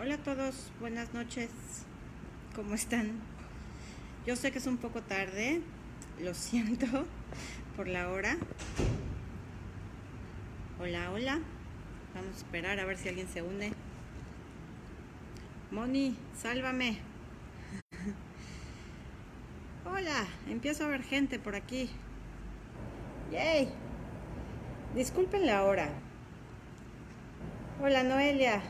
Hola a todos, buenas noches. ¿Cómo están? Yo sé que es un poco tarde, lo siento por la hora. Hola, hola. Vamos a esperar a ver si alguien se une. Moni, sálvame. Hola, empiezo a ver gente por aquí. Yay. Disculpen la hora. Hola, Noelia.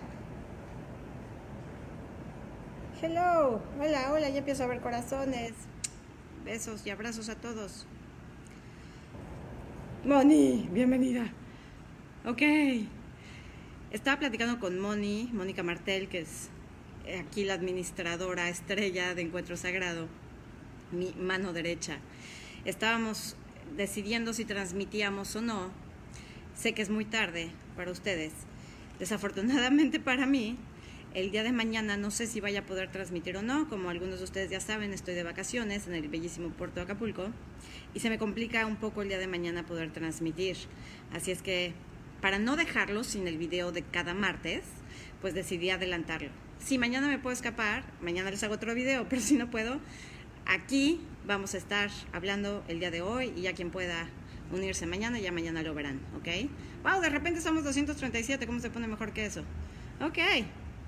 Hello, hola, hola, ya empiezo a ver corazones. Besos y abrazos a todos. Moni, bienvenida. Ok. Estaba platicando con Moni, Mónica Martel, que es aquí la administradora estrella de Encuentro Sagrado, mi mano derecha. Estábamos decidiendo si transmitíamos o no. Sé que es muy tarde para ustedes. Desafortunadamente para mí, el día de mañana no sé si vaya a poder transmitir o no, como algunos de ustedes ya saben, estoy de vacaciones en el bellísimo puerto de Acapulco y se me complica un poco el día de mañana poder transmitir. Así es que para no dejarlo sin el video de cada martes, pues decidí adelantarlo. Si mañana me puedo escapar, mañana les hago otro video, pero si no puedo, aquí vamos a estar hablando el día de hoy y ya quien pueda unirse mañana, ya mañana lo verán, ¿ok? Wow, de repente somos 237, ¿cómo se pone mejor que eso? Ok,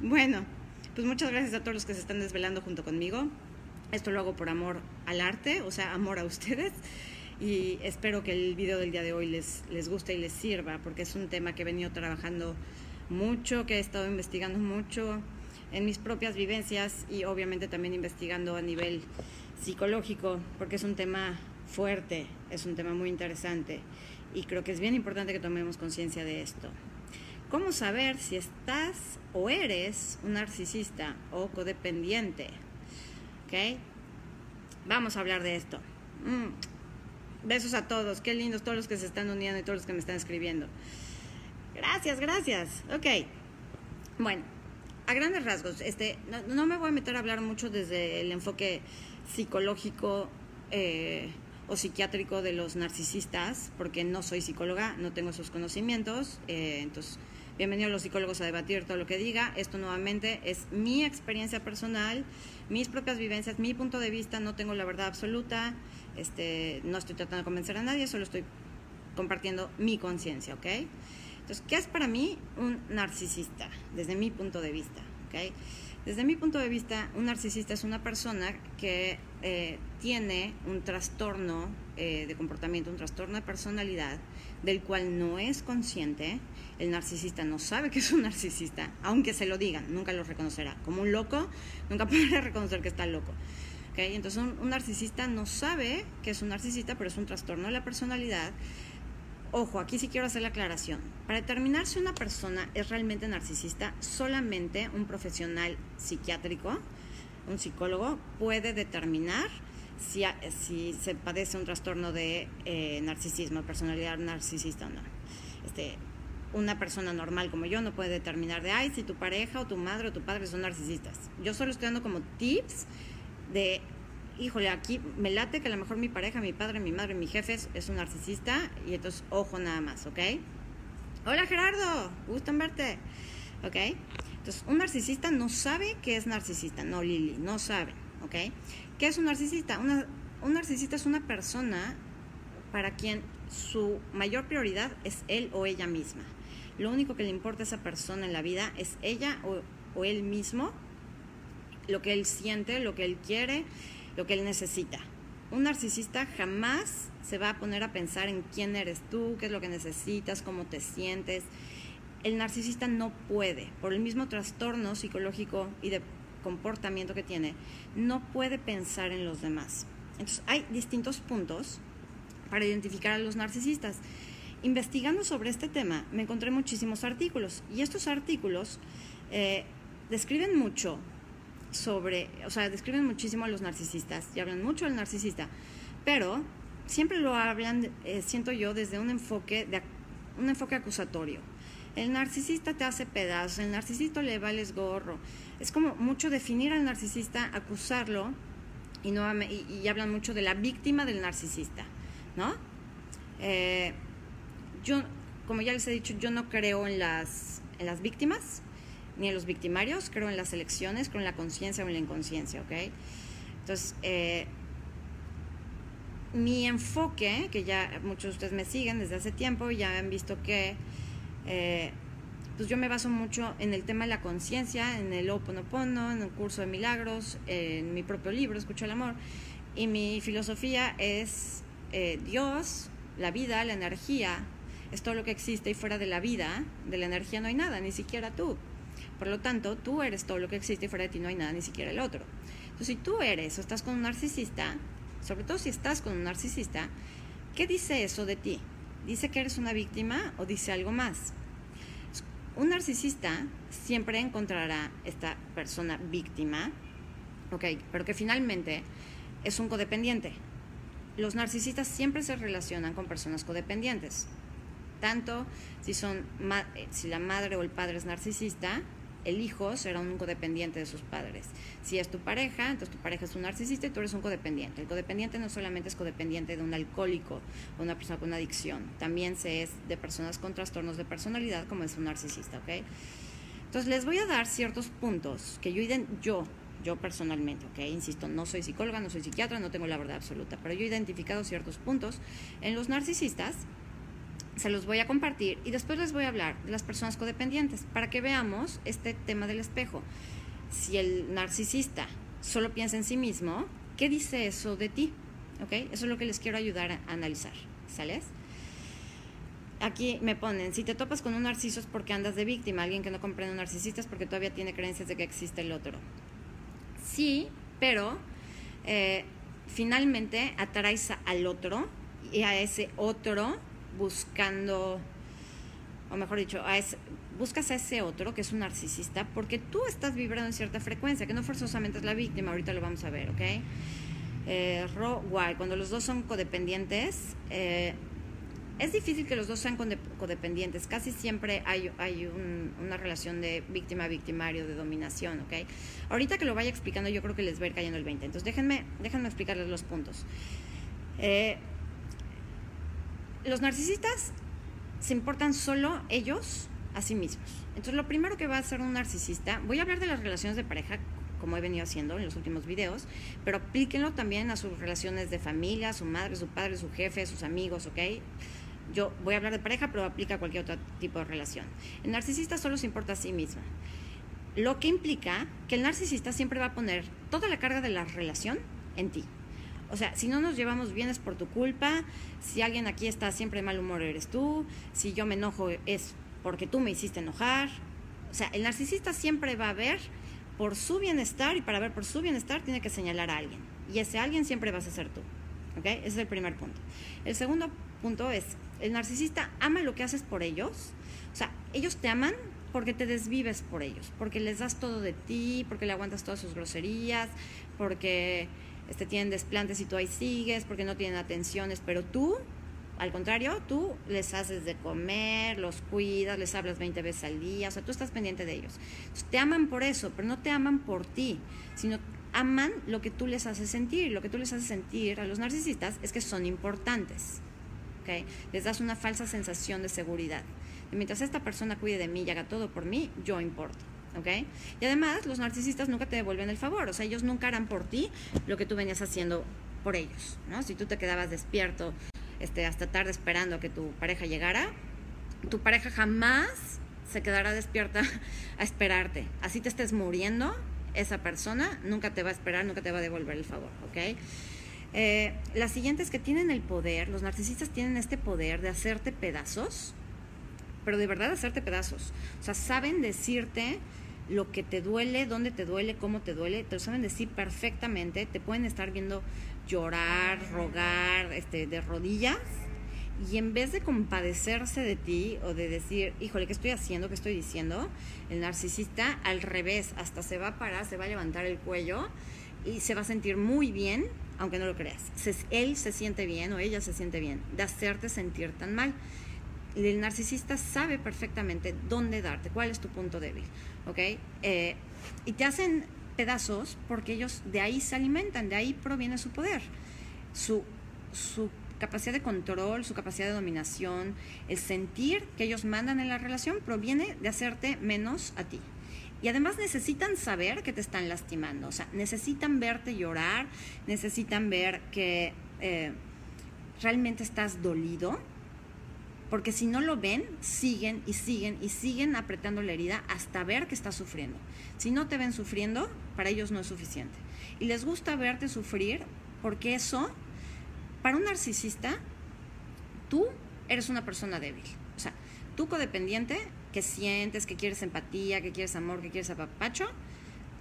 bueno, pues muchas gracias a todos los que se están desvelando junto conmigo. Esto lo hago por amor al arte, o sea, amor a ustedes. Y espero que el video del día de hoy les, les guste y les sirva, porque es un tema que he venido trabajando mucho, que he estado investigando mucho en mis propias vivencias y obviamente también investigando a nivel psicológico, porque es un tema fuerte, es un tema muy interesante y creo que es bien importante que tomemos conciencia de esto. ¿Cómo saber si estás o eres un narcisista o codependiente? ¿Ok? Vamos a hablar de esto. Mm. Besos a todos, qué lindos todos los que se están uniendo y todos los que me están escribiendo. Gracias, gracias. Ok. Bueno, a grandes rasgos, este, no, no me voy a meter a hablar mucho desde el enfoque psicológico eh, o psiquiátrico de los narcisistas, porque no soy psicóloga, no tengo esos conocimientos, eh, entonces Bienvenido a los psicólogos a debatir todo lo que diga. Esto nuevamente es mi experiencia personal, mis propias vivencias, mi punto de vista. No tengo la verdad absoluta. Este, no estoy tratando de convencer a nadie, solo estoy compartiendo mi conciencia, ¿ok? Entonces, ¿qué es para mí un narcisista? Desde mi punto de vista, ¿ok? Desde mi punto de vista, un narcisista es una persona que eh, tiene un trastorno eh, de comportamiento, un trastorno de personalidad, del cual no es consciente. El narcisista no sabe que es un narcisista, aunque se lo digan, nunca lo reconocerá. Como un loco, nunca podrá reconocer que está loco. ¿Okay? Entonces, un, un narcisista no sabe que es un narcisista, pero es un trastorno de la personalidad Ojo, aquí sí quiero hacer la aclaración. Para determinar si una persona es realmente narcisista, solamente un profesional psiquiátrico, un psicólogo, puede determinar si, si se padece un trastorno de eh, narcisismo, personalidad narcisista o no. Este, una persona normal como yo no puede determinar de, ay, si tu pareja o tu madre o tu padre son narcisistas. Yo solo estoy dando como tips de híjole, aquí me late que a lo mejor mi pareja, mi padre, mi madre, mi jefe es, un narcisista y entonces ojo nada más, ¿ok? Hola Gerardo, gusto en verte, ¿ok? Entonces, un narcisista no sabe que es narcisista, no Lili, no sabe, ¿ok? ¿Qué es un narcisista? un narcisista es una persona para quien su mayor prioridad es él o ella misma. Lo único que le importa a esa persona en la vida es ella o, o él mismo, lo que él siente, lo que él quiere, lo que él necesita. Un narcisista jamás se va a poner a pensar en quién eres tú, qué es lo que necesitas, cómo te sientes. El narcisista no puede, por el mismo trastorno psicológico y de comportamiento que tiene, no puede pensar en los demás. Entonces, hay distintos puntos para identificar a los narcisistas. Investigando sobre este tema, me encontré muchísimos artículos y estos artículos eh, describen mucho sobre, o sea, describen muchísimo a los narcisistas y hablan mucho del narcisista, pero siempre lo hablan, eh, siento yo, desde un enfoque, de, un enfoque acusatorio. El narcisista te hace pedazos, el narcisista le vales gorro. Es como mucho definir al narcisista, acusarlo y, no, y, hablan mucho de la víctima del narcisista, ¿no? Eh, yo, como ya les he dicho, yo no creo en las, en las víctimas ni en los victimarios, creo en las elecciones, creo en la conciencia o en la inconsciencia, ¿ok? Entonces, eh, mi enfoque, que ya muchos de ustedes me siguen desde hace tiempo, ya han visto que eh, pues yo me baso mucho en el tema de la conciencia, en el Oponopono, en el curso de milagros, en mi propio libro, Escucho el Amor. Y mi filosofía es eh, Dios, la vida, la energía, es todo lo que existe y fuera de la vida, de la energía no hay nada, ni siquiera tú. Por lo tanto, tú eres todo lo que existe y fuera de ti no hay nada, ni siquiera el otro. Entonces, si tú eres o estás con un narcisista, sobre todo si estás con un narcisista, ¿qué dice eso de ti? ¿Dice que eres una víctima o dice algo más? Un narcisista siempre encontrará esta persona víctima, ok, pero que finalmente es un codependiente. Los narcisistas siempre se relacionan con personas codependientes, tanto si son eh, si la madre o el padre es narcisista, el hijo será un codependiente de sus padres. Si es tu pareja, entonces tu pareja es un narcisista y tú eres un codependiente. El codependiente no solamente es codependiente de un alcohólico o una persona con una adicción, también se es de personas con trastornos de personalidad como es un narcisista, ¿ok? Entonces les voy a dar ciertos puntos que yo, yo, yo personalmente, ¿ok? Insisto, no soy psicóloga, no soy psiquiatra, no tengo la verdad absoluta, pero yo he identificado ciertos puntos en los narcisistas se los voy a compartir y después les voy a hablar de las personas codependientes para que veamos este tema del espejo. Si el narcisista solo piensa en sí mismo, ¿qué dice eso de ti? ¿Ok? Eso es lo que les quiero ayudar a analizar. ¿Sales? Aquí me ponen, si te topas con un narciso es porque andas de víctima, alguien que no comprende un narcisista es porque todavía tiene creencias de que existe el otro. Sí, pero eh, finalmente atraes al otro y a ese otro buscando, o mejor dicho, buscas a ese otro que es un narcisista porque tú estás vibrando en cierta frecuencia, que no forzosamente es la víctima, ahorita lo vamos a ver, ¿ok? Eh, ro, guay, cuando los dos son codependientes, eh, es difícil que los dos sean codependientes, casi siempre hay, hay una relación de víctima-victimario, de dominación, ¿ok? Ahorita que lo vaya explicando yo creo que les va a ir cayendo el 20, entonces déjenme, déjenme explicarles los puntos. Eh, los narcisistas se importan solo ellos a sí mismos. Entonces, lo primero que va a hacer un narcisista, voy a hablar de las relaciones de pareja, como he venido haciendo en los últimos videos, pero aplíquenlo también a sus relaciones de familia, su madre, su padre, su jefe, sus amigos, ¿ok? Yo voy a hablar de pareja, pero aplica a cualquier otro tipo de relación. El narcisista solo se importa a sí mismo. Lo que implica que el narcisista siempre va a poner toda la carga de la relación en ti. O sea, si no nos llevamos bien es por tu culpa, si alguien aquí está siempre de mal humor eres tú, si yo me enojo es porque tú me hiciste enojar. O sea, el narcisista siempre va a ver por su bienestar y para ver por su bienestar tiene que señalar a alguien. Y ese alguien siempre vas a ser tú. ¿Ok? Ese es el primer punto. El segundo punto es, el narcisista ama lo que haces por ellos. O sea, ellos te aman porque te desvives por ellos, porque les das todo de ti, porque le aguantas todas sus groserías, porque este, tienen desplantes y tú ahí sigues porque no tienen atenciones, pero tú, al contrario, tú les haces de comer, los cuidas, les hablas 20 veces al día, o sea, tú estás pendiente de ellos. te aman por eso, pero no te aman por ti, sino aman lo que tú les haces sentir. Lo que tú les haces sentir a los narcisistas es que son importantes. ¿okay? Les das una falsa sensación de seguridad. Mientras esta persona cuide de mí y haga todo por mí, yo importo. ¿Ok? Y además, los narcisistas nunca te devuelven el favor, o sea, ellos nunca harán por ti lo que tú venías haciendo por ellos, ¿no? Si tú te quedabas despierto este, hasta tarde esperando a que tu pareja llegara, tu pareja jamás se quedará despierta a esperarte. Así te estés muriendo, esa persona nunca te va a esperar, nunca te va a devolver el favor, ¿ok? Eh, la siguiente es que tienen el poder, los narcisistas tienen este poder de hacerte pedazos, pero de verdad hacerte pedazos. O sea, saben decirte lo que te duele, dónde te duele, cómo te duele, te lo saben decir perfectamente, te pueden estar viendo llorar, rogar, este, de rodillas, y en vez de compadecerse de ti o de decir, híjole, ¿qué estoy haciendo? ¿Qué estoy diciendo? El narcisista al revés, hasta se va a parar, se va a levantar el cuello y se va a sentir muy bien, aunque no lo creas. él se siente bien o ella se siente bien de hacerte sentir tan mal el narcisista sabe perfectamente dónde darte, cuál es tu punto débil, ¿ok? Eh, y te hacen pedazos porque ellos de ahí se alimentan, de ahí proviene su poder, su, su capacidad de control, su capacidad de dominación, el sentir que ellos mandan en la relación proviene de hacerte menos a ti. Y además necesitan saber que te están lastimando, o sea, necesitan verte llorar, necesitan ver que eh, realmente estás dolido, porque si no lo ven, siguen y siguen y siguen apretando la herida hasta ver que estás sufriendo. Si no te ven sufriendo, para ellos no es suficiente. Y les gusta verte sufrir porque eso, para un narcisista, tú eres una persona débil. O sea, tú codependiente, que sientes, que quieres empatía, que quieres amor, que quieres apapacho,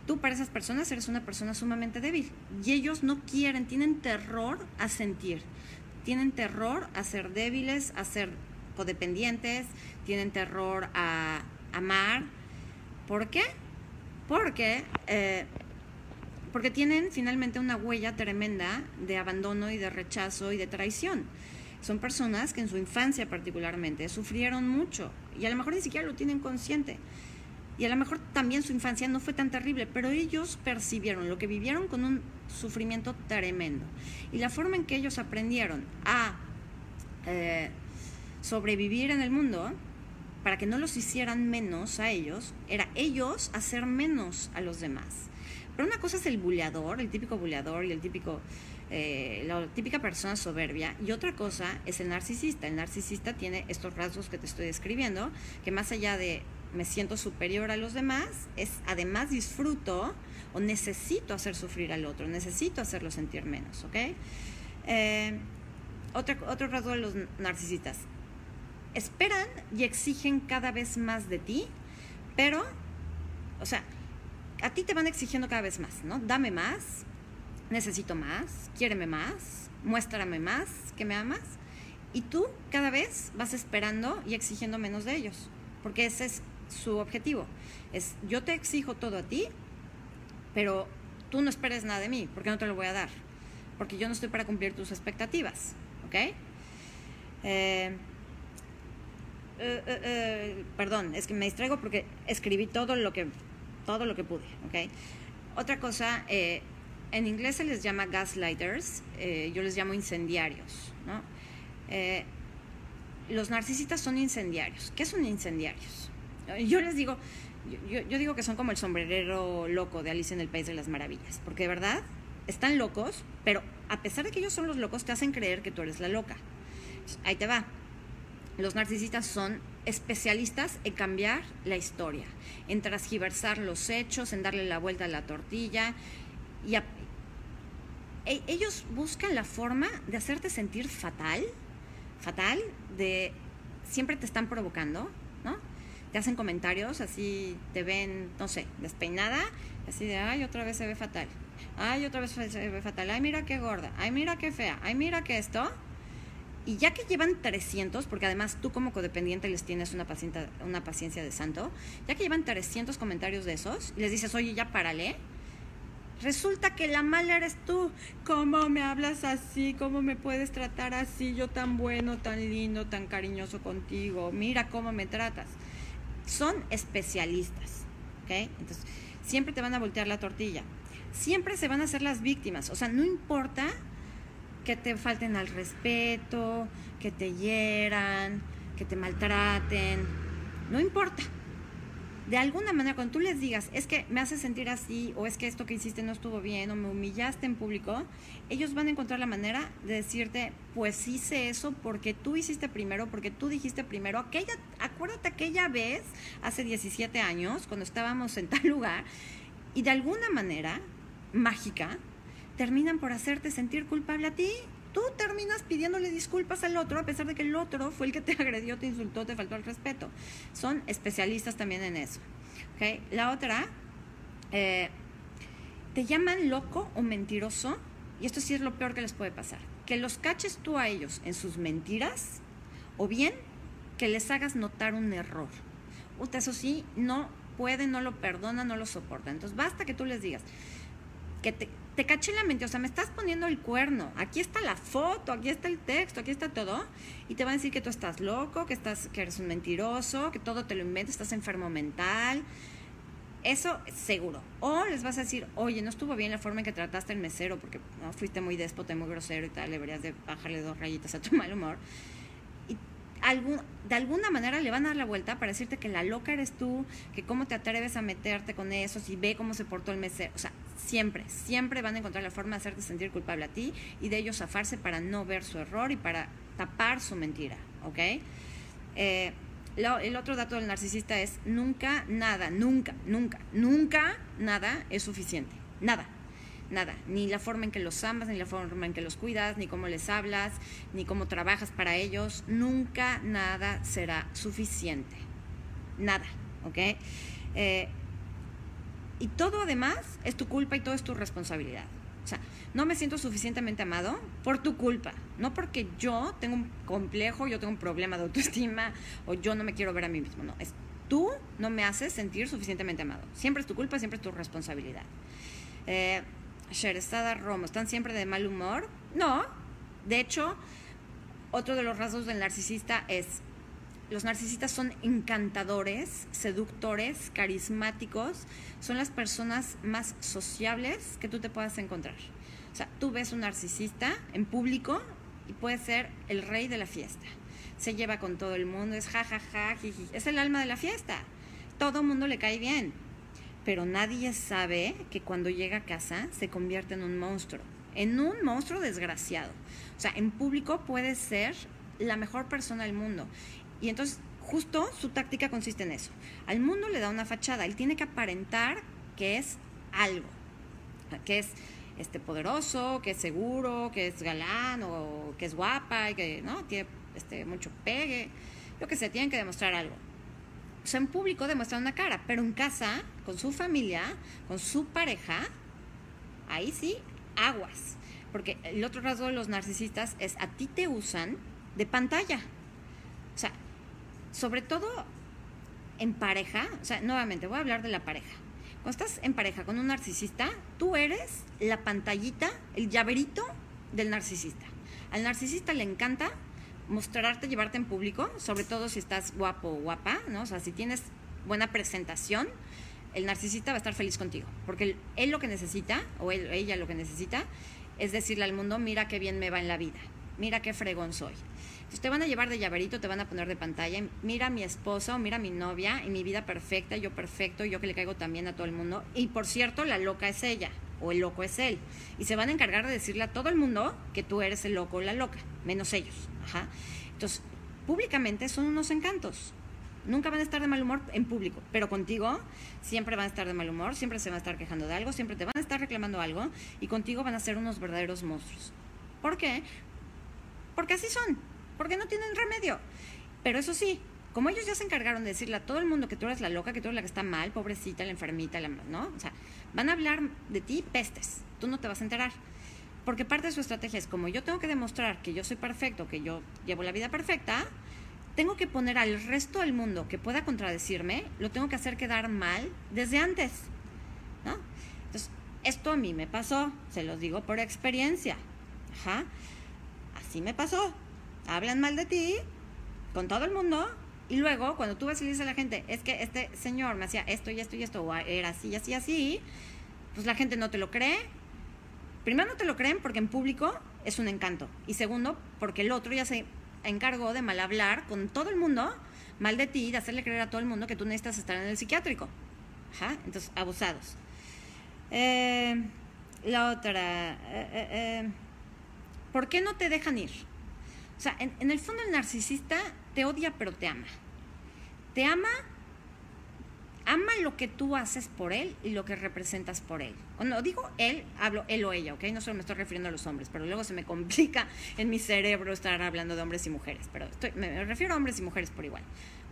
tú para esas personas eres una persona sumamente débil. Y ellos no quieren, tienen terror a sentir, tienen terror a ser débiles, a ser codependientes, tienen terror a amar. ¿Por qué? Porque, eh, porque tienen finalmente una huella tremenda de abandono y de rechazo y de traición. Son personas que en su infancia particularmente sufrieron mucho y a lo mejor ni siquiera lo tienen consciente. Y a lo mejor también su infancia no fue tan terrible, pero ellos percibieron lo que vivieron con un sufrimiento tremendo. Y la forma en que ellos aprendieron a eh, sobrevivir en el mundo, para que no los hicieran menos a ellos, era ellos hacer menos a los demás. Pero una cosa es el buleador, el típico buleador y el típico eh, la típica persona soberbia y otra cosa es el narcisista. El narcisista tiene estos rasgos que te estoy describiendo, que más allá de me siento superior a los demás, es además disfruto o necesito hacer sufrir al otro, necesito hacerlo sentir menos, ¿ok? Eh, otro, otro rasgo de los narcisistas. Esperan y exigen cada vez más de ti, pero, o sea, a ti te van exigiendo cada vez más, ¿no? Dame más, necesito más, quiéreme más, muéstrame más que me amas. Y tú cada vez vas esperando y exigiendo menos de ellos, porque ese es su objetivo. Es yo te exijo todo a ti, pero tú no esperes nada de mí, porque no te lo voy a dar, porque yo no estoy para cumplir tus expectativas, ¿ok? Eh, eh, eh, perdón, es que me distraigo porque escribí todo lo que todo lo que pude, ¿ok? Otra cosa, en inglés se les llama gaslighters, eh, yo les llamo incendiarios. ¿no? Eh, los narcisistas son incendiarios. ¿Qué son incendiarios? Yo les digo, yo, yo, digo que son como el sombrerero loco de Alice en el País de las Maravillas, porque de verdad están locos, pero a pesar de que ellos son los locos, te hacen creer que tú eres la loca. Ahí te va. Los narcisistas son especialistas en cambiar la historia, en transgiversar los hechos, en darle la vuelta a la tortilla y, e, ellos buscan la forma de hacerte sentir fatal, fatal, de siempre te están provocando, ¿no? Te hacen comentarios, así te ven, no sé, despeinada, así de, ay, otra vez se ve fatal, ay, otra vez se ve fatal, ay, mira qué gorda, ay, mira qué fea, ay, mira qué esto. Y ya que llevan 300, porque además tú como codependiente les tienes una, paciencia, una paciencia de santo, ya que llevan 300 comentarios de esos, y les dices, oye, ya párale, Resulta que la mala eres tú. ¿Cómo me hablas así? ¿Cómo me puedes tratar así? Yo tan bueno, tan lindo, tan cariñoso contigo. Mira cómo me tratas. Son especialistas. ¿Ok? Entonces, siempre te van a voltear la tortilla. Siempre se van a hacer las víctimas. O sea, no importa que te falten al respeto, que te hieran, que te maltraten. No importa de alguna manera, cuando tú les digas, es que me hace sentir así, o es que esto que hiciste no estuvo bien, o me humillaste en público, ellos van a encontrar la manera de decirte, pues hice eso porque tú hiciste primero, porque tú dijiste primero. Aquella, acuérdate aquella vez, hace 17 años, cuando estábamos en tal lugar, y de alguna manera mágica, terminan por hacerte sentir culpable a ti tú terminas pidiéndole disculpas al otro a pesar de que el otro fue el que te agredió, te insultó, te faltó el respeto. Son especialistas también en eso. ¿okay? La otra, eh, te llaman loco o mentiroso, y esto sí es lo peor que les puede pasar, que los caches tú a ellos en sus mentiras o bien que les hagas notar un error. eso sí, no puede, no lo perdona, no lo soporta. Entonces basta que tú les digas que te, te caché la mente, o sea, me estás poniendo el cuerno, aquí está la foto, aquí está el texto, aquí está todo, y te van a decir que tú estás loco, que, estás, que eres un mentiroso, que todo te lo inventas, estás enfermo mental. Eso seguro. O les vas a decir, oye, no estuvo bien la forma en que trataste al mesero, porque no fuiste muy déspota y muy grosero y tal, deberías de bajarle dos rayitas a tu mal humor. Algún, de alguna manera le van a dar la vuelta para decirte que la loca eres tú, que cómo te atreves a meterte con eso, si ve cómo se portó el mesero. O sea, siempre, siempre van a encontrar la forma de hacerte sentir culpable a ti y de ellos zafarse para no ver su error y para tapar su mentira, ¿ok? Eh, el otro dato del narcisista es nunca, nada, nunca, nunca, nunca, nada es suficiente. Nada nada, ni la forma en que los amas, ni la forma en que los cuidas, ni cómo les hablas, ni cómo trabajas para ellos, nunca nada será suficiente. Nada, ¿ok? Eh, y todo además es tu culpa y todo es tu responsabilidad. O sea, no me siento suficientemente amado por tu culpa, no porque yo tengo un complejo, yo tengo un problema de autoestima o yo no me quiero ver a mí mismo, no, es tú no me haces sentir suficientemente amado. Siempre es tu culpa, siempre es tu responsabilidad. Eh, Sherestada Romo, ¿están siempre de mal humor? No. De hecho, otro de los rasgos del narcisista es, los narcisistas son encantadores, seductores, carismáticos, son las personas más sociables que tú te puedas encontrar. O sea, tú ves un narcisista en público y puede ser el rey de la fiesta. Se lleva con todo el mundo, es jajaja, es el alma de la fiesta. Todo mundo le cae bien pero nadie sabe que cuando llega a casa se convierte en un monstruo, en un monstruo desgraciado. O sea, en público puede ser la mejor persona del mundo. Y entonces, justo su táctica consiste en eso. Al mundo le da una fachada, él tiene que aparentar que es algo, que es este poderoso, que es seguro, que es galán o que es guapa y que no tiene este mucho pegue. Yo que sé, tienen que demostrar algo en público demuestran una cara, pero en casa, con su familia, con su pareja, ahí sí, aguas. Porque el otro rasgo de los narcisistas es a ti te usan de pantalla. O sea, sobre todo en pareja, o sea, nuevamente voy a hablar de la pareja. Cuando estás en pareja con un narcisista, tú eres la pantallita, el llaverito del narcisista. Al narcisista le encanta mostrarte, llevarte en público, sobre todo si estás guapo o guapa, ¿no? O sea, si tienes buena presentación, el narcisista va a estar feliz contigo, porque él, lo que necesita, o él, ella lo que necesita, es decirle al mundo, mira qué bien me va en la vida, mira qué fregón soy. Entonces te van a llevar de llaverito, te van a poner de pantalla, mira mi esposa o mira mi novia y mi vida perfecta, yo perfecto, yo que le caigo también a todo el mundo. Y por cierto, la loca es ella o el loco es él. Y se van a encargar de decirle a todo el mundo que tú eres el loco o la loca, menos ellos. Entonces, públicamente son unos encantos. Nunca van a estar de mal humor en público, pero contigo siempre van a estar de mal humor, siempre se van a estar quejando de algo, siempre te van a estar reclamando algo y contigo van a ser unos verdaderos monstruos. ¿Por qué? Porque así son, porque no tienen remedio. Pero eso sí, como ellos ya se encargaron de decirle a todo el mundo que tú eres la loca, que tú eres la que está mal, pobrecita, la enfermita, la, ¿no? O sea, van a hablar de ti pestes, tú no te vas a enterar. Porque parte de su estrategia es como yo tengo que demostrar que yo soy perfecto, que yo llevo la vida perfecta, tengo que poner al resto del mundo que pueda contradecirme, lo tengo que hacer quedar mal desde antes. ¿no? Entonces, esto a mí me pasó, se los digo por experiencia. Ajá. Así me pasó. Hablan mal de ti con todo el mundo y luego cuando tú vas y dices a la gente, es que este señor me hacía esto y esto y esto, o era así, así, así, pues la gente no te lo cree primero no te lo creen porque en público es un encanto. Y segundo, porque el otro ya se encargó de mal hablar con todo el mundo, mal de ti, de hacerle creer a todo el mundo que tú necesitas estar en el psiquiátrico. Ajá, entonces, abusados. Eh, la otra, eh, eh, ¿por qué no te dejan ir? O sea, en el fondo el narcisista te odia pero te ama. Te ama ama lo que tú haces por él y lo que representas por él. O no digo él, hablo él o ella, ¿ok? No solo me estoy refiriendo a los hombres, pero luego se me complica en mi cerebro estar hablando de hombres y mujeres, pero me refiero a hombres y mujeres por igual,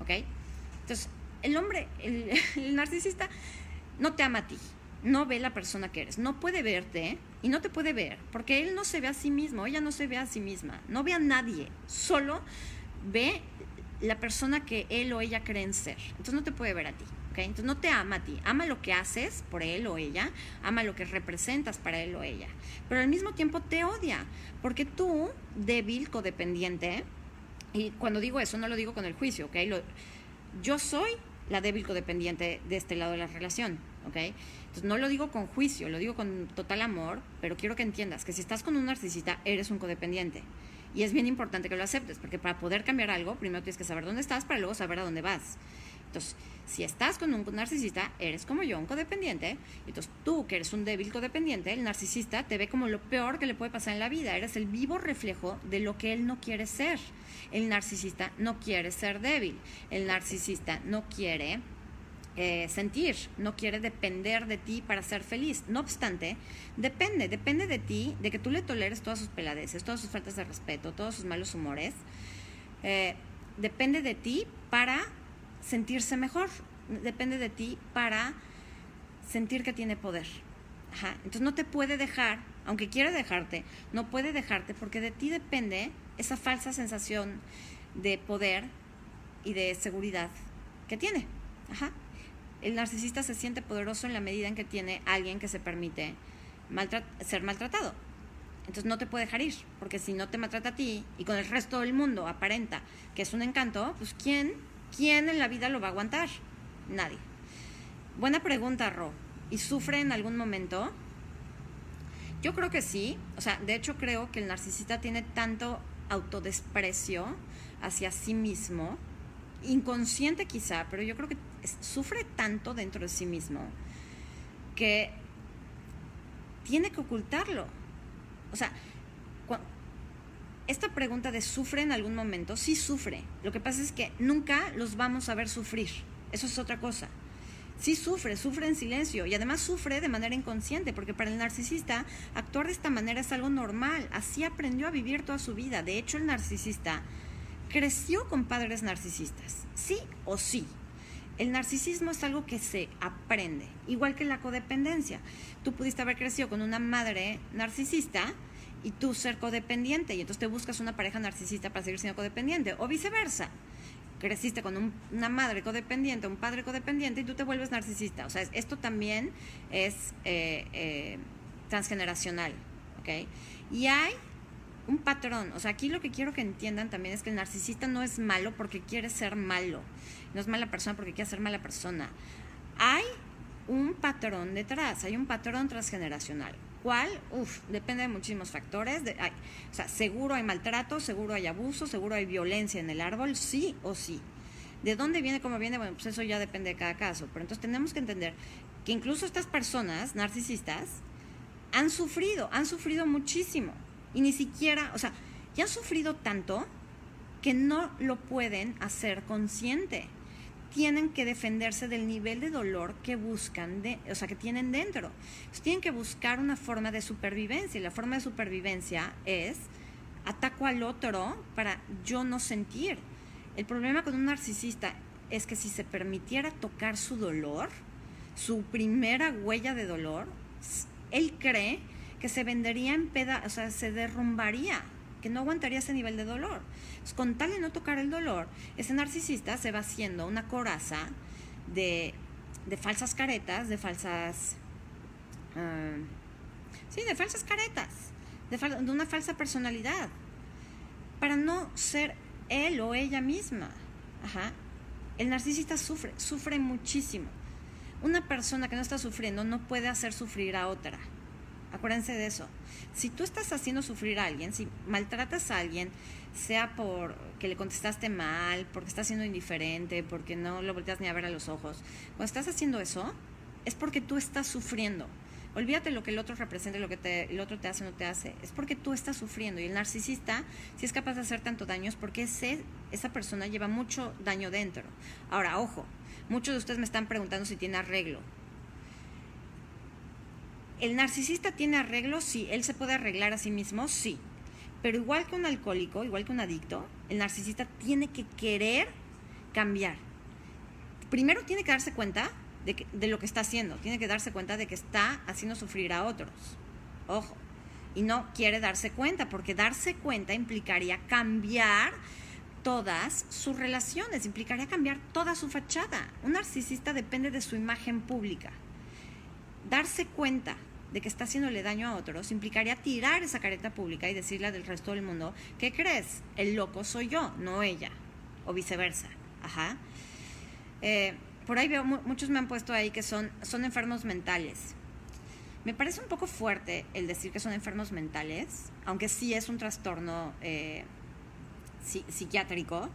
¿ok? Entonces, el hombre, el, el narcisista, no te ama a ti, no ve la persona que eres, no puede verte y no te puede ver, porque él no se ve a sí mismo, ella no se ve a sí misma, no ve a nadie, solo ve la persona que él o ella creen ser, entonces no te puede ver a ti. Entonces no te ama a ti, ama lo que haces por él o ella, ama lo que representas para él o ella, pero al mismo tiempo te odia, porque tú, débil, codependiente, y cuando digo eso no lo digo con el juicio, ¿ok? yo soy la débil codependiente de este lado de la relación, ¿ok? Entonces no lo digo con juicio, lo digo con total amor, pero quiero que entiendas que si estás con un narcisista, eres un codependiente. Y es bien importante que lo aceptes, porque para poder cambiar algo, primero tienes que saber dónde estás para luego saber a dónde vas. Entonces, si estás con un narcisista, eres como yo, un codependiente. Entonces, tú que eres un débil codependiente, el narcisista te ve como lo peor que le puede pasar en la vida. Eres el vivo reflejo de lo que él no quiere ser. El narcisista no quiere ser débil. El narcisista no quiere eh, sentir, no quiere depender de ti para ser feliz. No obstante, depende, depende de ti, de que tú le toleres todas sus peladeces, todas sus faltas de respeto, todos sus malos humores. Eh, depende de ti para sentirse mejor, depende de ti para sentir que tiene poder. Entonces no te puede dejar, aunque quiera dejarte, no puede dejarte porque de ti depende esa falsa sensación de poder y de seguridad que tiene. El narcisista se siente poderoso en la medida en que tiene alguien que se permite ser maltratado. Entonces no te puede dejar ir, porque si no te maltrata a ti y con el resto del mundo aparenta que es un encanto, pues ¿quién, quién en la vida lo va a aguantar? Nadie. Buena pregunta, Ro. ¿Y sufre en algún momento? Yo creo que sí. O sea, de hecho creo que el narcisista tiene tanto autodesprecio hacia sí mismo, inconsciente quizá, pero yo creo que sufre tanto dentro de sí mismo que tiene que ocultarlo. O sea, esta pregunta de sufre en algún momento, sí sufre. Lo que pasa es que nunca los vamos a ver sufrir. Eso es otra cosa. Sí sufre, sufre en silencio y además sufre de manera inconsciente, porque para el narcisista actuar de esta manera es algo normal. Así aprendió a vivir toda su vida. De hecho, el narcisista creció con padres narcisistas, sí o sí. El narcisismo es algo que se aprende, igual que la codependencia. Tú pudiste haber crecido con una madre narcisista y tú ser codependiente y entonces te buscas una pareja narcisista para seguir siendo codependiente o viceversa. Creciste con una madre codependiente, un padre codependiente y tú te vuelves narcisista. O sea, esto también es eh, eh, transgeneracional. ¿ok? Y hay un patrón. O sea, aquí lo que quiero que entiendan también es que el narcisista no es malo porque quiere ser malo. No es mala persona porque quiere ser mala persona. Hay un patrón detrás, hay un patrón transgeneracional. ¿Cuál? Uf, depende de muchísimos factores. De, o sea, seguro hay maltrato, seguro hay abuso, seguro hay violencia en el árbol, sí o sí. ¿De dónde viene, cómo viene? Bueno, pues eso ya depende de cada caso. Pero entonces tenemos que entender que incluso estas personas narcisistas han sufrido, han sufrido muchísimo. Y ni siquiera, o sea, ya han sufrido tanto que no lo pueden hacer consciente. Tienen que defenderse del nivel de dolor que buscan, de, o sea, que tienen dentro. tienen que buscar una forma de supervivencia. Y la forma de supervivencia es ataco al otro para yo no sentir. El problema con un narcisista es que si se permitiera tocar su dolor, su primera huella de dolor, él cree que se vendería en peda, o sea, se derrumbaría, que no aguantaría ese nivel de dolor. con tal de no tocar el dolor, ese narcisista se va haciendo una coraza de, falsas caretas, de falsas... Ah, sí, de falsas caretas, de, una falsa personalidad, para no ser él o ella misma. El narcisista sufre, sufre muchísimo. Una persona que no está sufriendo no puede hacer sufrir a otra. Acuérdense de eso. Si tú estás haciendo sufrir a alguien, si maltratas a alguien, sea por que le contestaste mal, porque estás siendo indiferente, porque no lo volteas ni a ver a los ojos, cuando estás haciendo eso, es porque tú estás sufriendo. Olvídate lo que el otro representa, lo que el otro te hace o no te hace. Es porque tú estás sufriendo. Y el narcisista, si es capaz de hacer tanto daño, es porque ese, esa persona lleva mucho daño dentro. Ahora, ojo, muchos de ustedes me están preguntando si tiene arreglo. ¿El narcisista tiene arreglo? Sí. ¿Él se puede arreglar a sí mismo? Sí. Pero igual que un alcohólico, igual que un adicto, el narcisista tiene que querer cambiar. Primero tiene que darse cuenta de, de lo que está haciendo, tiene que darse cuenta de que está haciendo sufrir a otros. Ojo. Y no quiere darse cuenta, porque darse cuenta implicaría cambiar todas sus relaciones, implicaría cambiar toda su fachada. Un narcisista depende de su imagen pública. Darse cuenta de que está haciéndole daño a otros, implicaría tirar esa careta pública y decirle del resto del mundo, ¿qué crees? El loco soy yo, no ella, o viceversa. Ajá. Eh, por ahí veo, muchos me han puesto ahí que son, son enfermos mentales. Me parece un poco fuerte el decir que son enfermos mentales, aunque sí es un trastorno eh, psiquiátrico,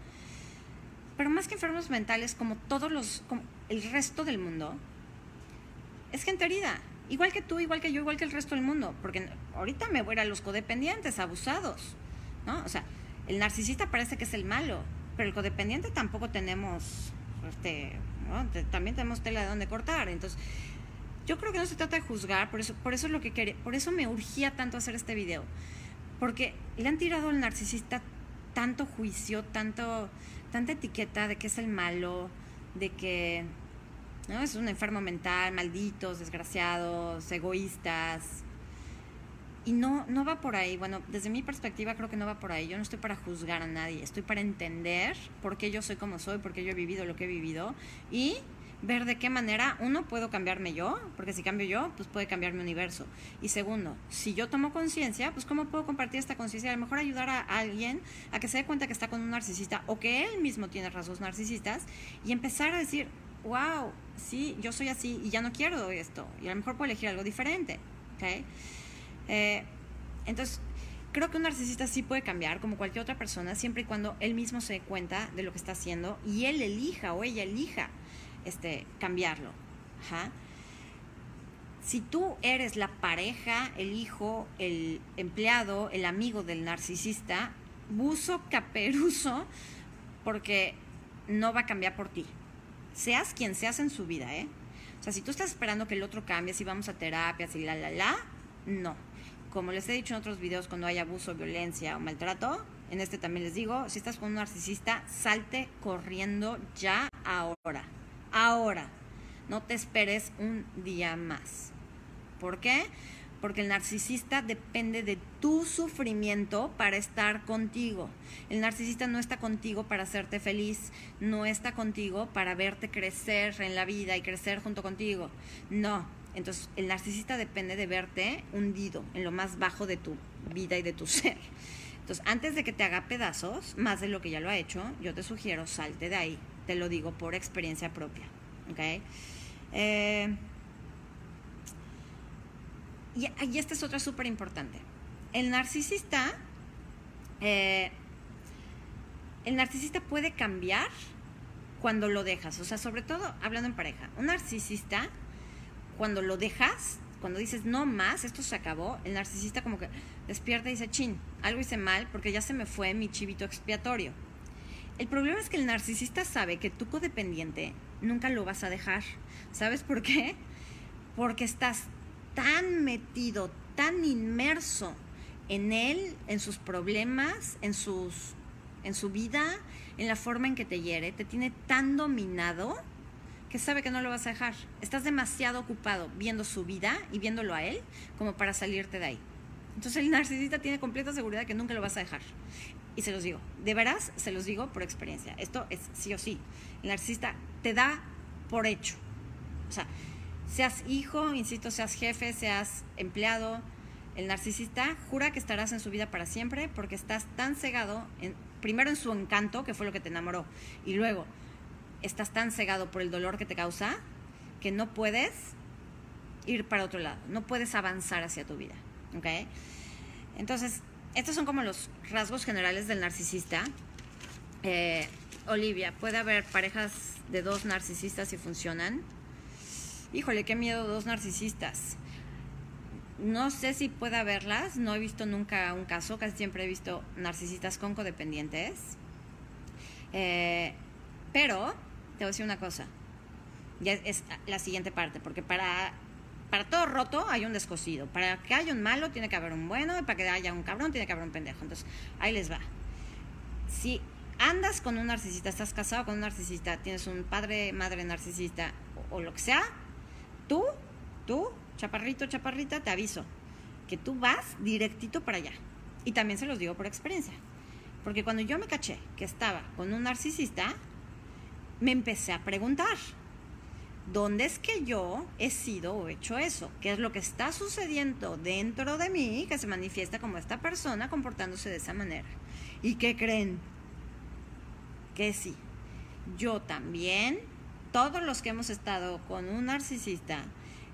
pero más que enfermos mentales, como todos los, como el resto del mundo, es gente herida. Igual que tú, igual que yo, igual que el resto del mundo. Porque ahorita me voy a los codependientes, abusados. ¿no? O sea, el narcisista parece que es el malo, pero el codependiente tampoco tenemos, este, también tenemos tela de donde cortar. Entonces, yo creo que no se trata de juzgar, por eso, por eso es lo que quería, por eso me urgía tanto hacer este video. Porque le han tirado al narcisista tanto juicio, tanto, tanta etiqueta de que es el malo, de que ¿no? es un enfermo mental, malditos, desgraciados, egoístas. Y no, no va por ahí. Bueno, desde mi perspectiva creo que no va por ahí. Yo no estoy para juzgar a nadie, estoy para entender por qué yo soy como soy, por qué yo he vivido lo que he vivido y ver de qué manera, uno, puedo cambiarme yo, porque si cambio yo, pues puede cambiar mi universo. Y segundo, si yo tomo conciencia, pues cómo puedo compartir esta conciencia, a lo mejor ayudar a alguien a que se dé cuenta que está con un narcisista o que él mismo tiene rasgos narcisistas y empezar a decir, wow, sí, yo soy así y ya no quiero esto. Y a lo mejor puedo elegir algo diferente. ¿okay? Eh, entonces, creo que un narcisista sí puede cambiar como cualquier otra persona, siempre y cuando él mismo se dé cuenta de lo que está haciendo y él elija o ella elija este, cambiarlo. Si tú eres la pareja, el hijo, el empleado, el amigo del narcisista, buzo caperuso porque no va a cambiar por ti. Seas quien seas en su vida, ¿eh? O sea, si tú estás esperando que el otro cambie, si vamos a terapias y la, la, la, no. Como les he dicho en otros videos, cuando hay abuso, violencia o maltrato, en este también les digo, si estás con un narcisista, salte corriendo ya ahora ahora. No te esperes un día más. ¿Por qué? Porque el narcisista depende de tu sufrimiento para estar contigo. El narcisista no está contigo para hacerte feliz, no está contigo para verte crecer en la vida y crecer junto contigo. No. Entonces, el narcisista depende de verte hundido en lo más bajo de tu vida y de tu ser. Entonces, antes de que te haga pedazos, más de lo que ya lo ha hecho, yo te sugiero salte de ahí te lo digo por experiencia propia. ¿okay? Eh, y, y, esta es otra súper importante. El narcisista, eh, el narcisista puede cambiar cuando lo dejas. O sea, sobre todo hablando en pareja. Un narcisista, cuando lo dejas, cuando dices no más, esto se acabó, el narcisista como que despierta y dice, chin, algo hice mal porque ya se me fue mi chivito expiatorio. El problema es que el narcisista sabe que tu codependiente nunca lo vas a dejar. ¿Sabes por qué? Porque estás tan metido, tan inmerso en él, en sus problemas, en sus en su vida, en la forma en que te hiere, te tiene tan dominado que sabe que no lo vas a dejar. Estás demasiado ocupado viendo su vida y viéndolo a él como para salirte de ahí. Entonces el narcisista tiene completa seguridad que nunca lo vas a dejar. Y se los digo, de veras se los digo por experiencia. Esto es sí o sí. El narcisista te da por hecho. O sea, seas hijo, insisto, seas jefe, seas empleado, el narcisista jura que estarás en su vida para siempre porque estás tan cegado, en, primero en su encanto, que fue lo que te enamoró, y luego estás tan cegado por el dolor que te causa que no puedes ir para otro lado, no puedes avanzar hacia tu vida. ¿Ok? Entonces, estos son como los rasgos generales del narcisista. Eh, Olivia, ¿puede haber parejas de dos narcisistas y funcionan? Híjole, qué miedo dos narcisistas. No sé si puede haberlas, no he visto nunca un caso, casi siempre he visto narcisistas con codependientes. Eh, pero, te voy a decir una cosa, ya es la siguiente parte, porque para para todo roto hay un descosido. Para que haya un malo tiene que haber un bueno y para que haya un cabrón tiene que haber un pendejo. Entonces, ahí les va. Si andas con un narcisista, estás casado con un narcisista, tienes un padre, madre narcisista o, lo que sea, tú, tú, chaparrito, chaparrita, te aviso que tú vas directito para allá. Y también se los digo por experiencia. Porque cuando yo me caché que estaba con un narcisista, me empecé a preguntar, ¿Dónde es que yo he sido o hecho eso? ¿Qué es lo que está sucediendo dentro de mí que se manifiesta como esta persona comportándose de esa manera? ¿Y qué creen? Que sí. Yo también, todos los que hemos estado con un narcisista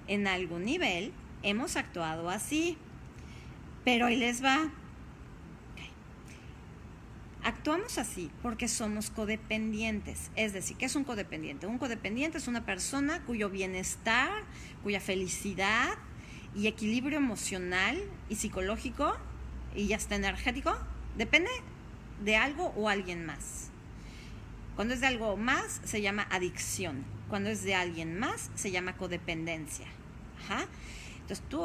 en algún nivel, hemos actuado así. Pero ahí les va. Actuamos así porque somos codependientes. Es decir, ¿qué es un codependiente? Un codependiente es una persona cuyo bienestar, cuya felicidad y equilibrio emocional y psicológico y hasta energético depende de algo o alguien más. Cuando es de algo más se llama adicción. Cuando es de alguien más se llama codependencia. Entonces tú,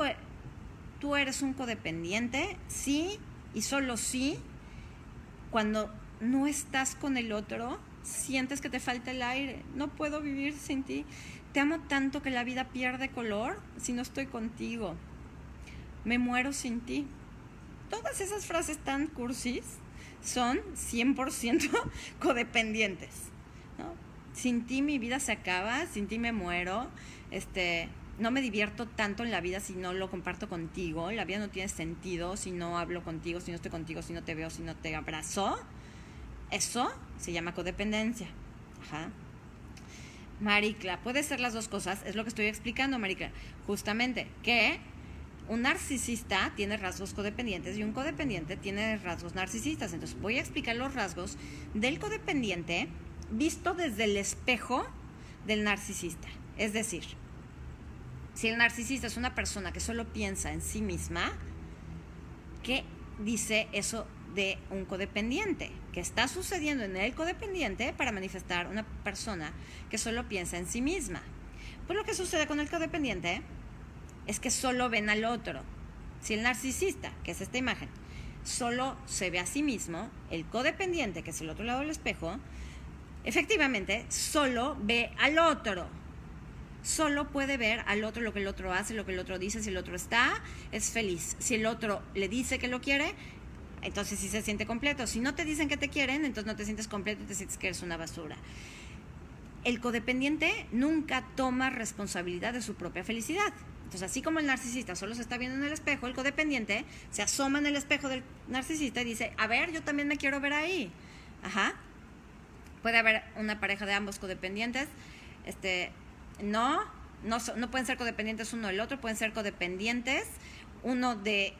tú eres un codependiente, sí y solo sí cuando no estás con el otro, sientes que te falta el aire, no puedo vivir sin ti, te amo tanto que la vida pierde color si no estoy contigo, me muero sin ti. Todas esas frases tan cursis son 100% codependientes. Sin ti mi vida se acaba, sin ti me muero, este, no me divierto tanto en la vida si no lo comparto contigo, la vida no tiene sentido si no hablo contigo, si no estoy contigo, si no te veo, si no te abrazo. Eso se llama codependencia. Ajá. Maricla, puede ser las dos cosas, es lo que estoy explicando, Maricla. Justamente que un narcisista tiene rasgos codependientes y un codependiente tiene rasgos narcisistas. Entonces voy a explicar los rasgos del codependiente visto desde el espejo del narcisista. Es decir, si el narcisista es una persona que solo piensa en sí misma, ¿qué dice eso de un codependiente? ¿Qué está sucediendo en el codependiente para manifestar una persona que solo piensa en sí misma? Pues lo que sucede con el codependiente es que solo ven al otro. Si el narcisista, que es esta imagen, solo se ve a sí mismo, el codependiente, que es el otro lado del espejo, efectivamente solo ve al otro solo puede ver al otro lo que el otro hace, lo que el otro dice, si el otro está, es feliz. Si el otro le dice que lo quiere, entonces sí se siente completo. Si no te dicen que te quieren, entonces no te sientes completo y te sientes que eres una basura. El codependiente nunca toma responsabilidad de su propia felicidad. Entonces, así como el narcisista solo se está viendo en el espejo, el codependiente se asoma en el espejo del narcisista y dice, a ver, yo también me quiero ver ahí. Ajá. Puede haber una pareja de ambos codependientes. Este, no, no, no pueden ser codependientes uno del otro, pueden ser codependientes uno de,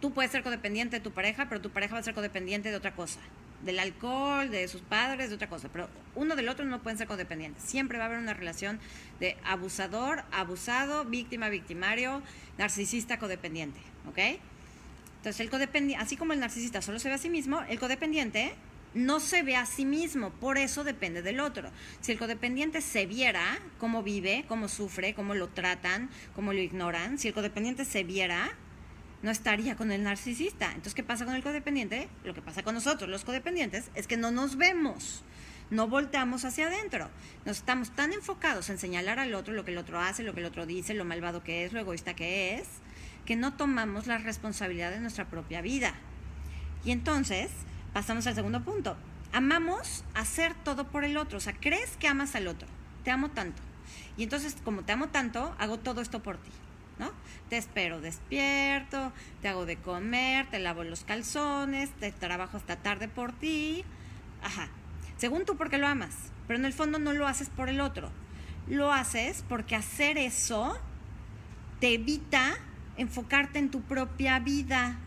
tú puedes ser codependiente de tu pareja, pero tu pareja va a ser codependiente de otra cosa, del alcohol, de sus padres, de otra cosa, pero uno del otro no pueden ser codependientes. Siempre va a haber una relación de abusador, abusado, víctima, victimario, narcisista, codependiente, ¿ok? Entonces, el codependiente, así como el narcisista solo se ve a sí mismo, el codependiente no se ve a sí mismo, por eso depende del otro. Si el codependiente se viera cómo vive, cómo sufre, cómo lo tratan, cómo lo ignoran, si el codependiente se viera, no estaría con el narcisista. Entonces, ¿qué pasa con el codependiente? Lo que pasa con nosotros, los codependientes, es que no nos vemos, no volteamos hacia adentro. Nos estamos tan enfocados en señalar al otro lo que el otro hace, lo que el otro dice, lo malvado que es, lo egoísta que es, que no tomamos la responsabilidad de nuestra propia vida. Y entonces, pasamos al segundo punto. Amamos hacer todo por el otro. O sea, crees que amas al otro. Te amo tanto. Y entonces, como te amo tanto, hago todo esto por ti. ¿No? Te espero despierto, te hago de comer, te lavo los calzones, te trabajo hasta tarde por ti. Ajá. Según tú, porque lo amas. Pero en el fondo no lo haces por el otro. Lo haces porque hacer eso te evita enfocarte en tu propia vida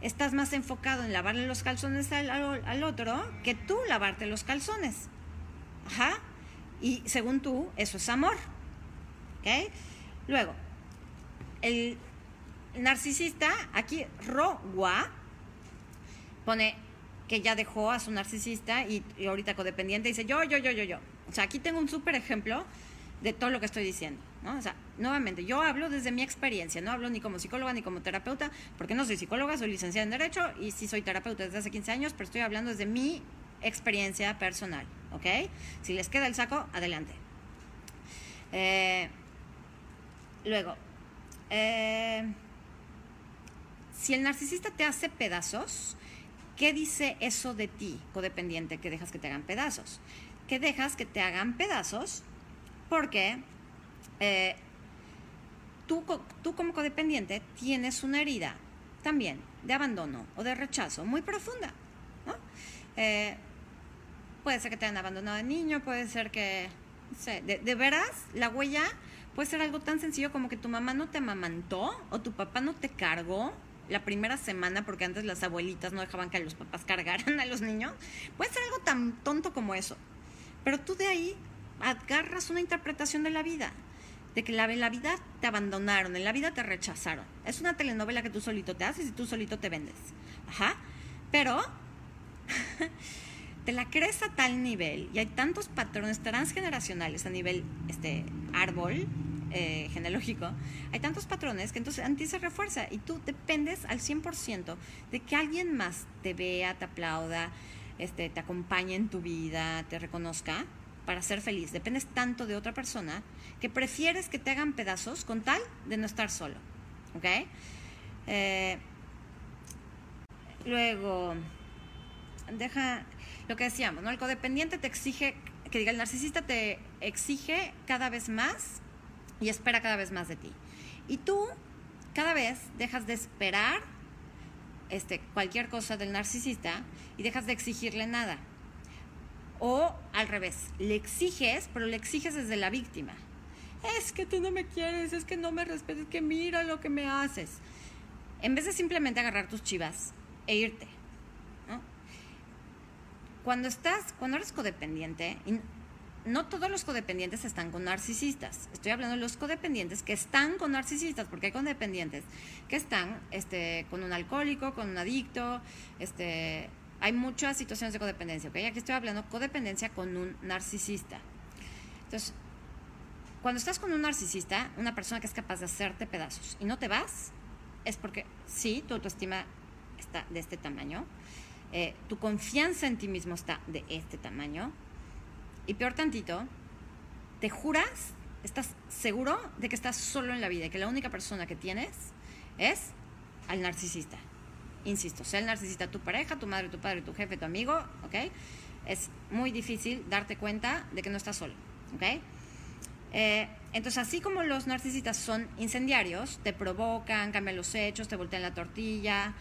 estás más enfocado en lavarle los calzones al, otro que tú lavarte los calzones. Ajá. Y según tú, eso es amor. ¿Ok? Luego, el narcisista, aquí Rowa, pone que ya dejó a su narcisista y, ahorita codependiente dice yo, yo, yo, yo, yo. O sea, aquí tengo un súper ejemplo de todo lo que estoy diciendo. ¿no? O sea, nuevamente, yo hablo desde mi experiencia, no hablo ni como psicóloga ni como terapeuta, porque no soy psicóloga, soy licenciada en Derecho y sí soy terapeuta desde hace 15 años, pero estoy hablando desde mi experiencia personal, ¿ok? Si les queda el saco, adelante. Eh, luego, eh, si el narcisista te hace pedazos, ¿qué dice eso de ti, codependiente, que dejas que te hagan pedazos? Que dejas que te hagan pedazos porque eh, tú, tú como codependiente tienes una herida también de abandono o de rechazo muy profunda. Eh, puede ser que te hayan abandonado de niño, puede ser que, no sé, de, veras, la huella puede ser algo tan sencillo como que tu mamá no te amamantó o tu papá no te cargó la primera semana, porque antes las abuelitas no dejaban que los papás cargaran a los niños. Puede ser algo tan tonto como eso. Pero tú de ahí agarras una interpretación de la vida, de que la, la vida te abandonaron, en la vida te rechazaron. Es una telenovela que tú solito te haces y tú solito te vendes. Ajá. Pero te la crees a tal nivel y hay tantos patrones transgeneracionales a nivel este árbol eh, genealógico, hay tantos patrones que entonces en ti se refuerza y tú dependes al 100% de que alguien más te vea, te aplauda, este, te acompañe en tu vida, te reconozca para ser feliz. Dependes tanto de otra persona que prefieres que te hagan pedazos con tal de no estar solo. ¿Ok? Eh, luego, deja lo que decíamos, ¿no? El codependiente te exige, que diga, el narcisista te exige cada vez más y espera cada vez más de ti. Y tú cada vez dejas de esperar este, cualquier cosa del narcisista y dejas de exigirle nada. O al revés, le exiges, pero le exiges desde la víctima. Es que tú no me quieres, es que no me respetas, que mira lo que me haces. En vez de simplemente agarrar tus chivas e irte, cuando estás, cuando eres codependiente, no todos los codependientes están con narcisistas. Estoy hablando de los codependientes que están con narcisistas, porque hay codependientes que están este, con un alcohólico, con un adicto, este, hay muchas situaciones de codependencia, ¿ok? Aquí estoy hablando de codependencia con un narcisista. Entonces, cuando estás con un narcisista, una persona que es capaz de hacerte pedazos y no te vas, es porque sí, tu autoestima está de este tamaño, eh, tu confianza en ti mismo está de este tamaño. Y peor tantito, te juras, estás seguro de que estás solo en la vida y que la única persona que tienes es al narcisista. Insisto, sea el narcisista tu pareja, tu madre, tu padre, tu jefe, tu amigo, ¿ok? Es muy difícil darte cuenta de que no estás solo, ¿ok? Eh, entonces, así como los narcisistas son incendiarios, te provocan, cambian los hechos, te voltean la tortilla,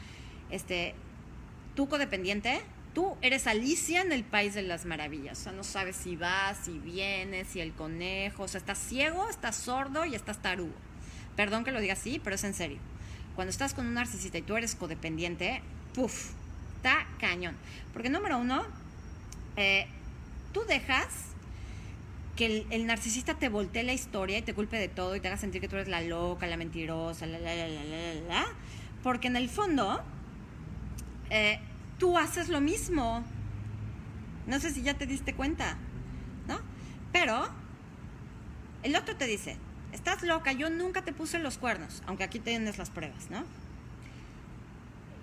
este, tú codependiente, tú eres Alicia en el País de las Maravillas. O sea, no sabes si vas, si vienes, si el conejo. O sea, estás ciego, estás sordo y estás tarugo. Perdón que lo diga así, pero es en serio. Cuando estás con un narcisista y tú eres codependiente, puff, está cañón. Porque número uno, eh, tú dejas que el, el, narcisista te voltee la historia y te culpe de todo y te haga sentir que tú eres la loca, la mentirosa, la, la, la, la, la, la. Porque en el fondo, eh, tú haces lo mismo. No sé si ya te diste cuenta, ¿no? Pero el otro te dice, estás loca, yo nunca te puse los cuernos, aunque aquí tienes las pruebas, ¿no?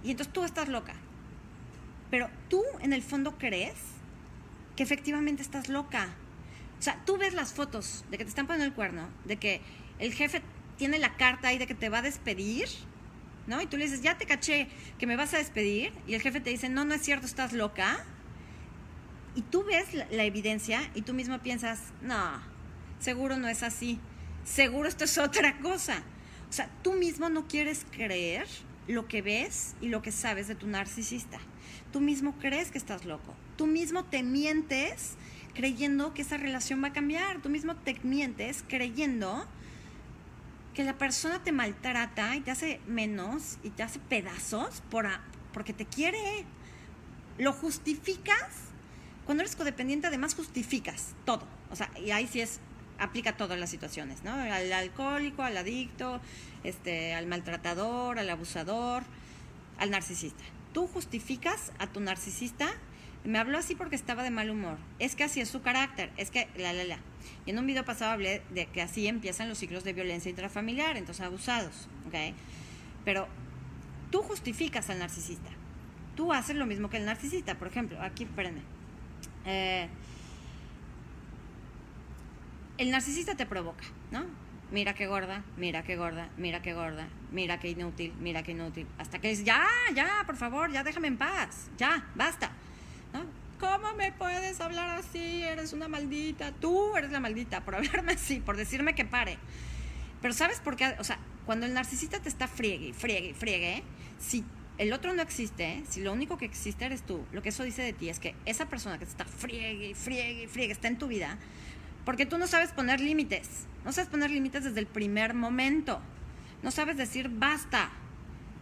Y entonces tú estás loca. Pero tú en el fondo crees que efectivamente estás loca. O sea, tú ves las fotos de que te están poniendo el cuerno, de que el jefe tiene la carta ahí de que te va a despedir ¿no? Y tú le dices, ya te caché que me vas a despedir, y el jefe te dice, no, no es cierto, estás loca. Y tú ves la, la evidencia y tú mismo piensas, no, seguro no es así, seguro esto es otra cosa. O sea, tú mismo no quieres creer lo que ves y lo que sabes de tu narcisista. Tú mismo crees que estás loco. Tú mismo te mientes creyendo que esa relación va a cambiar. Tú mismo te mientes creyendo que la persona te maltrata y te hace menos y te hace pedazos por porque te quiere. Lo justificas. Cuando eres codependiente, además justificas todo. O sea, y ahí sí es, aplica todas las situaciones, ¿no? Al alcohólico, al adicto, este, al maltratador, al abusador, al narcisista. Tú justificas a tu narcisista me habló así porque estaba de mal humor. Es que así es su carácter. Es que la, la, la. Y en un video pasado hablé de que así empiezan los ciclos de violencia intrafamiliar, entonces abusados. Pero tú justificas al narcisista. Tú haces lo mismo que el narcisista. Por ejemplo, aquí, espérenme. Eh, el narcisista te provoca, ¿no? Mira qué gorda, mira qué gorda, mira qué gorda, mira qué inútil, mira qué inútil. Hasta que dices, ya, ya, por favor, ya déjame en paz, ya, basta. ¿Cómo me puedes hablar así? Eres una maldita. Tú eres la maldita por hablarme así, por decirme que pare. Pero ¿sabes por qué? O sea, cuando el narcisista te está friegue, friegue, friegue, si el otro no existe, si lo único que existe eres tú, lo que eso dice de ti es que esa persona que te está friegue, friegue, friegue, está en tu vida, porque tú no sabes poner límites. No sabes poner límites desde el primer momento. No sabes decir basta.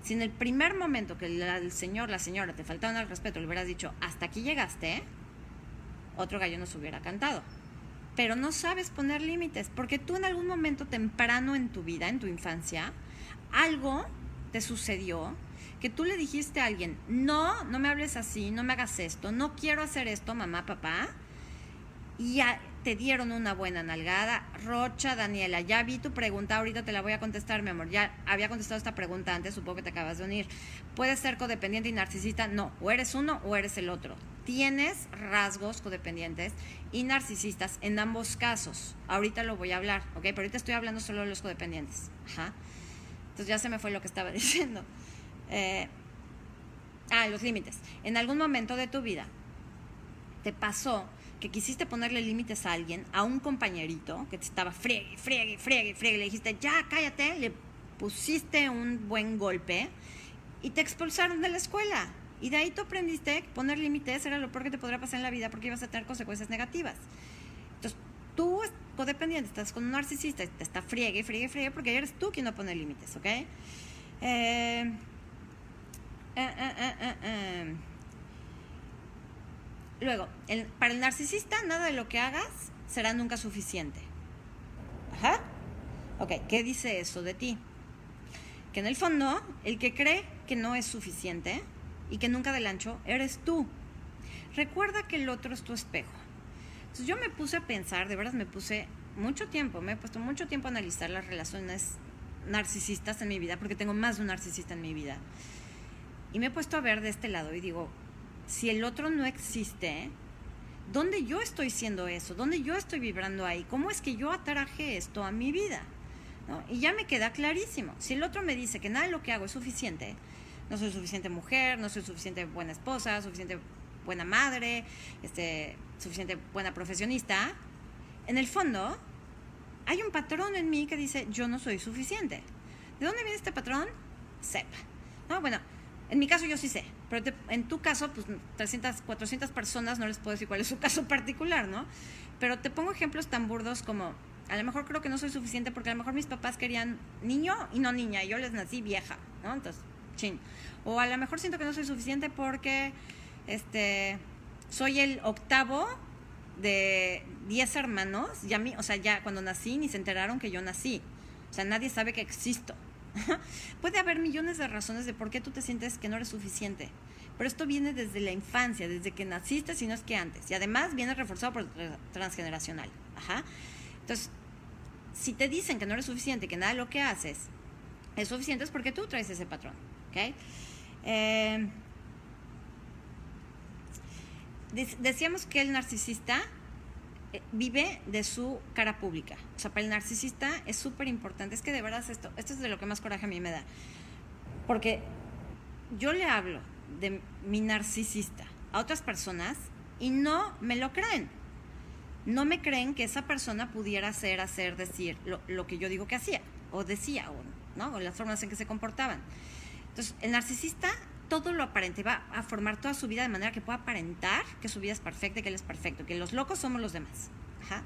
Si en el primer momento que el señor, la señora te faltaron al respeto, le hubieras dicho hasta aquí llegaste, otro gallo nos hubiera cantado. Pero no sabes poner límites, porque tú en algún momento temprano en tu vida, en tu infancia, algo te sucedió que tú le dijiste a alguien, no, no me hables así, no me hagas esto, no quiero hacer esto, mamá, papá, y ya te dieron una buena nalgada. Rocha, Daniela, ya vi tu pregunta, ahorita te la voy a contestar, mi amor. Ya había contestado esta pregunta antes, supongo que te acabas de unir. ¿Puedes ser codependiente y narcisista? No, o eres uno o eres el otro. Tienes rasgos codependientes y narcisistas en ambos casos. Ahorita lo voy a hablar, ¿ok? Pero ahorita estoy hablando solo de los codependientes. Ajá. Entonces ya se me fue lo que estaba diciendo. Eh, ah, los límites. En algún momento de tu vida te pasó que quisiste ponerle límites a alguien, a un compañerito que te estaba friegue, friegue, friegue, friegue, le dijiste, ya, cállate, le pusiste un buen golpe y te expulsaron de la escuela. Y de ahí tú aprendiste que poner límites era lo peor que te podría pasar en la vida porque ibas a tener consecuencias negativas. Entonces, tú, codependiente, estás con un narcisista, te está friegue, friegue, friegue, porque eres tú quien no pone límites, ¿ok? Eh, eh, eh, Luego, para el narcisista, nada de lo que hagas será nunca suficiente. Ajá. Ok, ¿qué dice eso de ti? Que en el fondo, el que cree que no es suficiente y que nunca del ancho, eres tú. Recuerda que el otro es tu espejo. Entonces yo me puse a pensar, de verdad me puse mucho tiempo, me he puesto mucho tiempo a analizar las relaciones narcisistas en mi vida, porque tengo más de un narcisista en mi vida. Y me he puesto a ver de este lado y digo, si el otro no existe, ¿dónde yo estoy siendo eso? ¿Dónde yo estoy vibrando ahí? ¿Cómo es que yo atraje esto a mi vida? Y ya me queda clarísimo. Si el otro me dice que nada de lo que hago es suficiente, no soy suficiente mujer, no soy suficiente buena esposa, suficiente buena madre, este, suficiente buena profesionista, en el fondo hay un patrón en mí que dice yo no soy suficiente. ¿De dónde viene este patrón? Sepa. No, bueno, en mi caso yo sí sé, pero en tu caso, pues 300, 400 personas, no les puedo decir cuál es su caso particular, ¿no? Pero te pongo ejemplos tan burdos como, a lo mejor creo que no soy suficiente porque a lo mejor mis papás querían niño y no niña, y yo les nací vieja, ¿no? Entonces, ching. O a lo mejor siento que no soy suficiente porque, este, soy el octavo de 10 hermanos, ya mí, o sea, ya cuando nací ni se enteraron que yo nací. O sea, nadie sabe que existo. Puede haber millones de razones de por qué tú te sientes que no eres suficiente, pero esto viene desde la infancia, desde que naciste, si no es que antes, y además viene reforzado por transgeneracional. Ajá. Entonces, si te dicen que no eres suficiente, que nada de lo que haces es suficiente, es porque tú traes ese patrón. ¿okay? Eh, decíamos que el narcisista vive de su cara pública. O sea, para el narcisista es súper importante. Es que de verdad esto, esto es de lo que más coraje a mí me da. Porque yo le hablo de mi narcisista a otras personas y no me lo creen. No me creen que esa persona pudiera hacer, hacer, decir lo, lo que yo digo que hacía, o decía, o, ¿no? o las formas en que se comportaban. Entonces, el narcisista todo lo aparente, va a formar toda su vida de manera que pueda aparentar que su vida es perfecta que él es perfecto, que los locos somos los demás.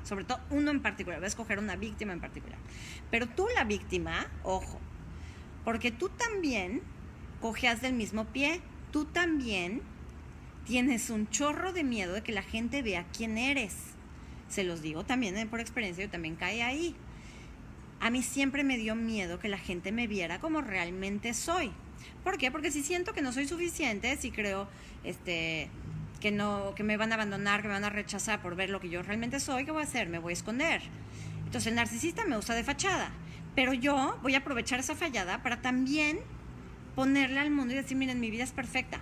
Sobre todo uno en particular, va a escoger una víctima en particular. Pero tú la víctima, ojo, porque tú también cojeas del mismo pie, tú también tienes un chorro de miedo de que la gente vea quién eres. Se los digo también eh, por experiencia, yo también caí ahí. A mí siempre me dio miedo que la gente me viera como realmente soy. ¿Por qué? Porque si siento que no soy suficiente, si creo este, que, no, que me van a abandonar, que me van a rechazar por ver lo que yo realmente soy, ¿qué voy a hacer? Me voy a esconder. Entonces el narcisista me usa de fachada, pero yo voy a aprovechar esa fallada para también ponerle al mundo y decir, miren, mi vida es perfecta.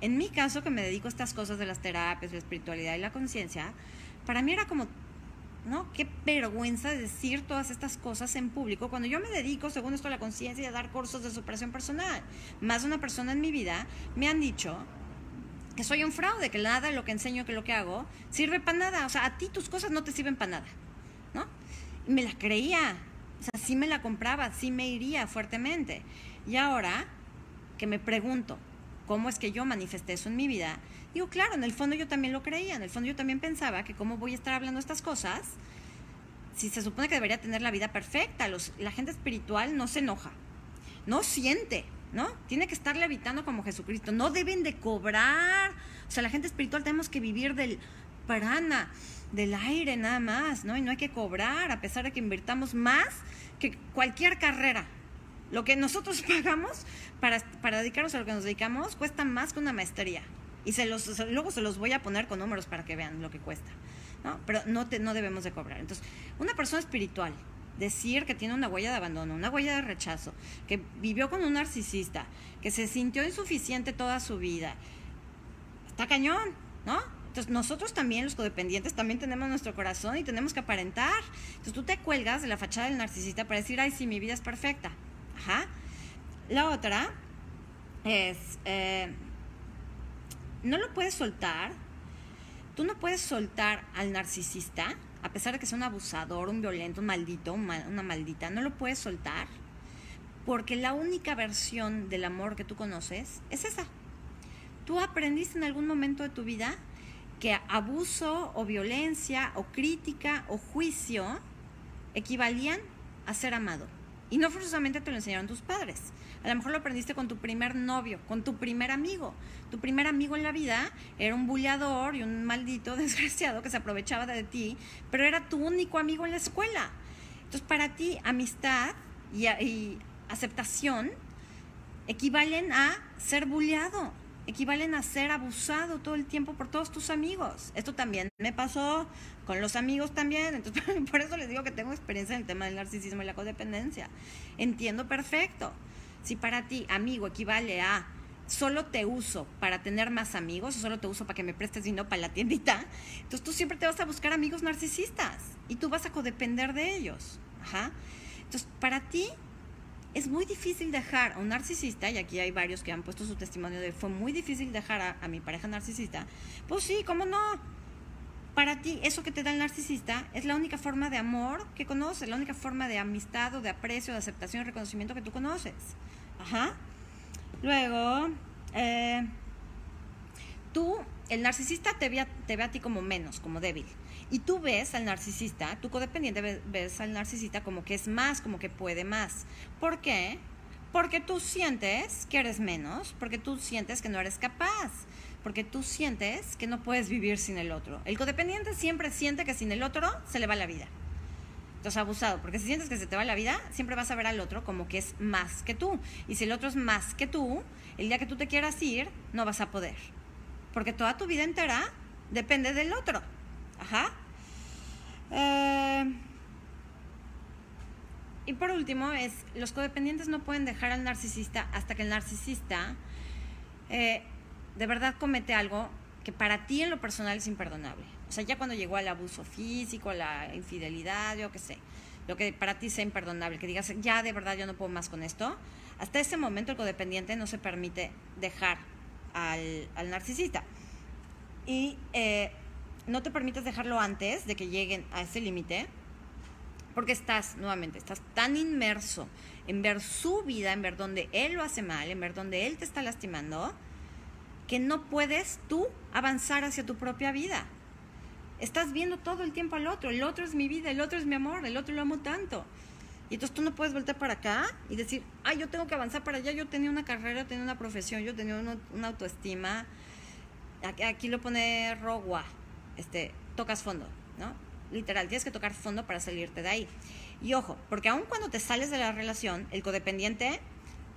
En mi caso, que me dedico a estas cosas de las terapias, la espiritualidad y la conciencia, para mí era como ¿no? Qué vergüenza decir todas estas cosas en público cuando yo me dedico, según esto, a la conciencia y a dar cursos de superación personal. Más de una persona en mi vida me han dicho que soy un fraude, que nada lo que enseño, que lo que hago, sirve para nada. O sea, a ti tus cosas no te sirven para nada, ¿no? Y me la creía, o sea, sí me la compraba, sí me iría fuertemente. Y ahora que me pregunto, ¿cómo es que yo manifesté eso en mi vida? Digo, claro, en el fondo yo también lo creía, en el fondo yo también pensaba que cómo voy a estar hablando estas cosas si se supone que debería tener la vida perfecta. Los, la gente espiritual no se enoja, no siente, ¿no? Tiene que estar levitando como Jesucristo. No deben de cobrar. O sea, la gente espiritual tenemos que vivir del prana, del aire nada más, ¿no? Y no hay que cobrar, a pesar de que invirtamos más que cualquier carrera. Lo que nosotros pagamos para, para dedicarnos a lo que nos dedicamos cuesta más que una maestría. Y se los, luego se los voy a poner con números para que vean lo que cuesta. ¿no? Pero no, te, no debemos de cobrar. Entonces, una persona espiritual, decir que tiene una huella de abandono, una huella de rechazo, que vivió con un narcisista, que se sintió insuficiente toda su vida, está cañón, ¿no? Entonces nosotros también, los codependientes, también tenemos nuestro corazón y tenemos que aparentar. Entonces tú te cuelgas de la fachada del narcisista para decir, ay, sí, mi vida es perfecta. Ajá. La otra es, eh, no lo puedes soltar. Tú no puedes soltar al narcisista, a pesar de que sea un abusador, un violento, un maldito, una maldita, no lo puedes soltar. Porque la única versión del amor que tú conoces es esa. Tú aprendiste en algún momento de tu vida que abuso o violencia o crítica o juicio equivalían a ser amado. Y no forzosamente te lo enseñaron tus padres. A lo mejor lo aprendiste con tu primer novio, con tu primer amigo. Tu primer amigo en la vida era un bulleador y un maldito desgraciado que se aprovechaba de ti, pero era tu único amigo en la escuela. Entonces, para ti, amistad y, y aceptación equivalen a ser bulleado, equivalen a ser abusado todo el tiempo por todos tus amigos. Esto también me pasó con los amigos también, entonces por eso les digo que tengo experiencia en el tema del narcisismo y la codependencia. Entiendo perfecto. Si para ti amigo equivale a solo te uso para tener más amigos o solo te uso para que me prestes dinero para la tiendita, entonces tú siempre te vas a buscar amigos narcisistas y tú vas a codepender de ellos. Entonces, para ti es muy difícil dejar a un narcisista, y aquí hay varios que han puesto su testimonio de fue muy difícil dejar a, a mi pareja narcisista. Pues sí, ¿cómo no? Para ti, eso que te da el narcisista es la única forma de amor que conoces, la única forma de amistad o de aprecio, de aceptación y reconocimiento que tú conoces. Ajá. Luego, eh, tú, el narcisista te ve, a, te ve a ti como menos, como débil. Y tú ves al narcisista, tu codependiente ves al narcisista como que es más, como que puede más. ¿Por qué? Porque tú sientes que eres menos, porque tú sientes que no eres capaz, porque tú sientes que no puedes vivir sin el otro. El codependiente siempre siente que sin el otro se le va la vida. Entonces, abusado, porque si sientes que se te va la vida, siempre vas a ver al otro como que es más que tú. Y si el otro es más que tú, el día que tú te quieras ir, no vas a poder. Porque toda tu vida entera depende del otro. Ajá. Eh, y por último, es los codependientes no pueden dejar al narcisista hasta que el narcisista eh, de verdad comete algo que para ti en lo personal es imperdonable. O sea, ya cuando llegó al abuso físico, la infidelidad, yo qué sé, lo que para ti sea imperdonable, que digas, ya de verdad yo no puedo más con esto, hasta ese momento el codependiente no se permite dejar al, al narcisista. Y eh, no te permites dejarlo antes de que lleguen a ese límite, porque estás, nuevamente, estás tan inmerso en ver su vida, en ver dónde él lo hace mal, en ver dónde él te está lastimando, que no puedes tú avanzar hacia tu propia vida. Estás viendo todo el tiempo al otro, el otro es mi vida, el otro es mi amor, el otro lo amo tanto. Y entonces tú no puedes voltear para acá y decir, ay, yo tengo que avanzar para allá, yo tenía una carrera, tenía una profesión, yo tenía una, autoestima. Aquí, lo pone Rogua, este, tocas fondo, ¿no? Literal, tienes que tocar fondo para salirte de ahí. Y ojo, porque aun cuando te sales de la relación, el codependiente,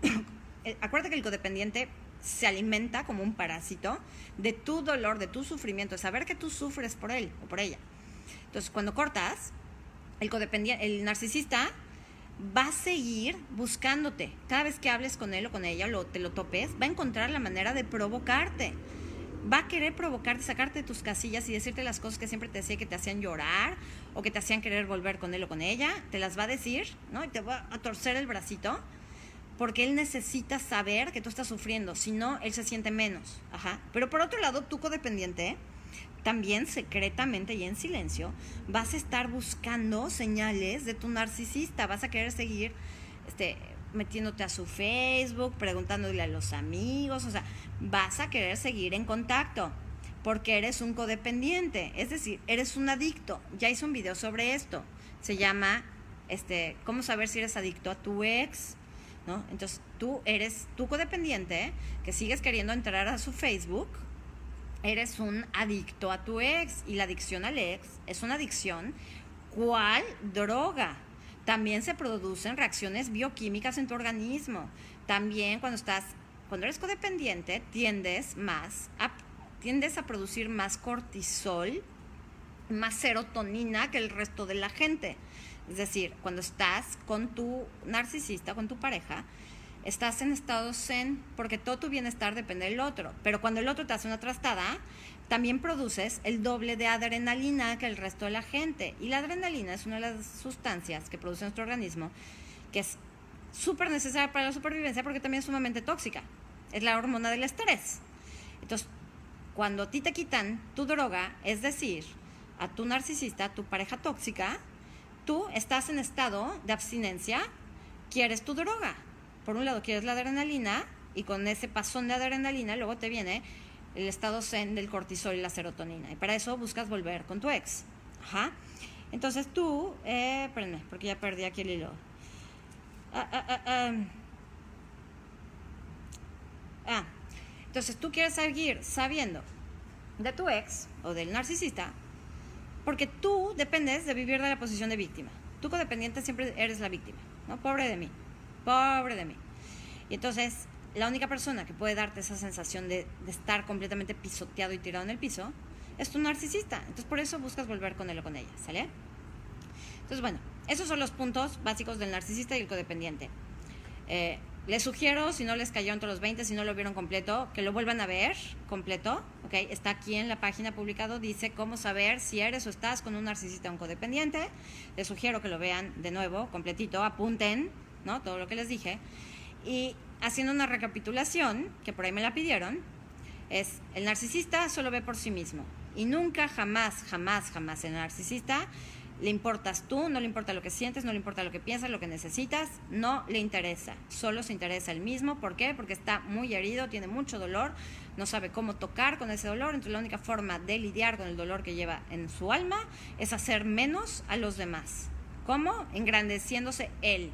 acuérdate que el codependiente se alimenta como un parásito de tu dolor, de tu sufrimiento, de saber que tú sufres por él o por ella. Entonces, cuando cortas, el codependiente, el narcisista va a seguir buscándote. Cada vez que hables con él o con ella, o te lo topes, va a encontrar la manera de provocarte. Va a querer provocarte, sacarte de tus casillas y decirte las cosas que siempre te decía que te hacían llorar o que te hacían querer volver con él o con ella. Te las va a decir, ¿no? Y te va a torcer el bracito porque él necesita saber que tú estás sufriendo, si no, él se siente menos. Ajá. Pero por otro lado, tú codependiente, también secretamente y en silencio, vas a estar buscando señales de tu narcisista, vas a querer seguir este, metiéndote a su Facebook, preguntándole a los amigos, o sea, vas a querer seguir en contacto porque eres un codependiente, es decir, eres un adicto. Ya hice un video sobre esto. se llama este, cómo saber si eres adicto a tu ex, ¿no? Entonces, tú eres tu codependiente que sigues queriendo entrar a su Facebook, eres un adicto a tu ex y la adicción al ex es una adicción ¿cuál droga? También se producen reacciones bioquímicas en tu organismo. También cuando estás cuando eres codependiente tiendes más a tiendes a producir más cortisol, más serotonina que el resto de la gente. Es decir, cuando estás con tu narcisista, con tu pareja, estás en estado zen porque todo tu bienestar depende del otro. Pero cuando el otro te hace una trastada, también produces el doble de adrenalina que el resto de la gente. Y la adrenalina es una de las sustancias que produce nuestro organismo que es súper necesaria para la supervivencia porque también es sumamente tóxica. Es la hormona del estrés. Entonces, cuando a ti te quitan tu droga, es decir, a tu narcisista, a tu pareja tóxica, tú estás en estado de abstinencia, quieres tu droga. Por un lado quieres la adrenalina y con ese pasón de adrenalina luego te viene el estado zen del cortisol y la serotonina. Y para eso buscas volver con tu ex. Ajá. Entonces tú, eh, porque ya perdí aquí el hilo. Ah, ah, ah, ah. ah, entonces tú quieres seguir sabiendo de tu ex o del narcisista porque tú dependes de vivir de la posición de víctima. Tú codependiente siempre eres la víctima, ¿no? Pobre de mí, pobre de mí. Y entonces, la única persona que puede darte esa sensación de, de estar completamente pisoteado y tirado en el piso es tu narcisista. Entonces, por eso buscas volver con él o con ella, ¿sale? Entonces, bueno, esos son los puntos básicos del narcisista y el codependiente. Eh, les sugiero, si no les cayó entre los 20, si no lo vieron completo, que lo vuelvan a ver completo. ¿okay? Está aquí en la página publicado, dice cómo saber si eres o estás con un narcisista o un codependiente. Les sugiero que lo vean de nuevo, completito, apunten ¿no? todo lo que les dije. Y haciendo una recapitulación, que por ahí me la pidieron, es el narcisista solo ve por sí mismo. Y nunca, jamás, jamás, jamás el narcisista le importas tú, no le importa lo que sientes, no le importa lo que piensas, lo que necesitas, no le interesa. Solo se interesa el mismo. ¿Por qué? Porque está muy herido, tiene mucho dolor, no sabe cómo tocar con ese dolor. Entonces la única forma de lidiar con el dolor que lleva en su alma es hacer menos a los demás. ¿Cómo? Engrandeciéndose él,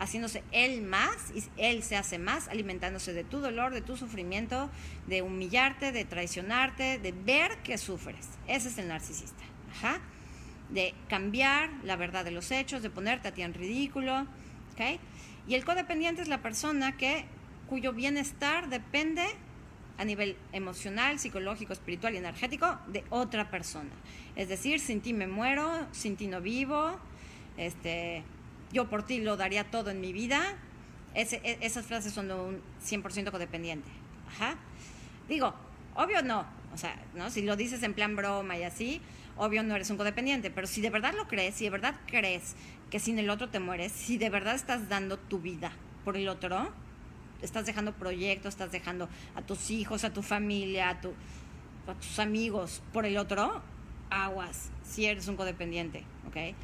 haciéndose él más y él se hace más, alimentándose de tu dolor, de tu sufrimiento, de humillarte, de traicionarte, de ver que sufres. Ese es el narcisista. Ajá de cambiar la verdad de los hechos, de ponerte a ti en ridículo. ¿okay? Y el codependiente es la persona que, cuyo bienestar depende a nivel emocional, psicológico, espiritual y energético de otra persona. Es decir, sin ti me muero, sin ti no vivo, este, yo por ti lo daría todo en mi vida. E, esas frases son de un 100% codependiente. Ajá. Digo, obvio no, o sea, ¿no? si lo dices en plan broma y así, obvio no eres un codependiente, pero si de verdad lo crees, si de verdad crees que sin el otro te mueres, si de verdad estás dando tu vida por el otro, estás dejando proyectos, estás dejando a tus hijos, a tu familia, a, tu, a tus amigos por el otro, aguas, si eres un codependiente, ¿ok?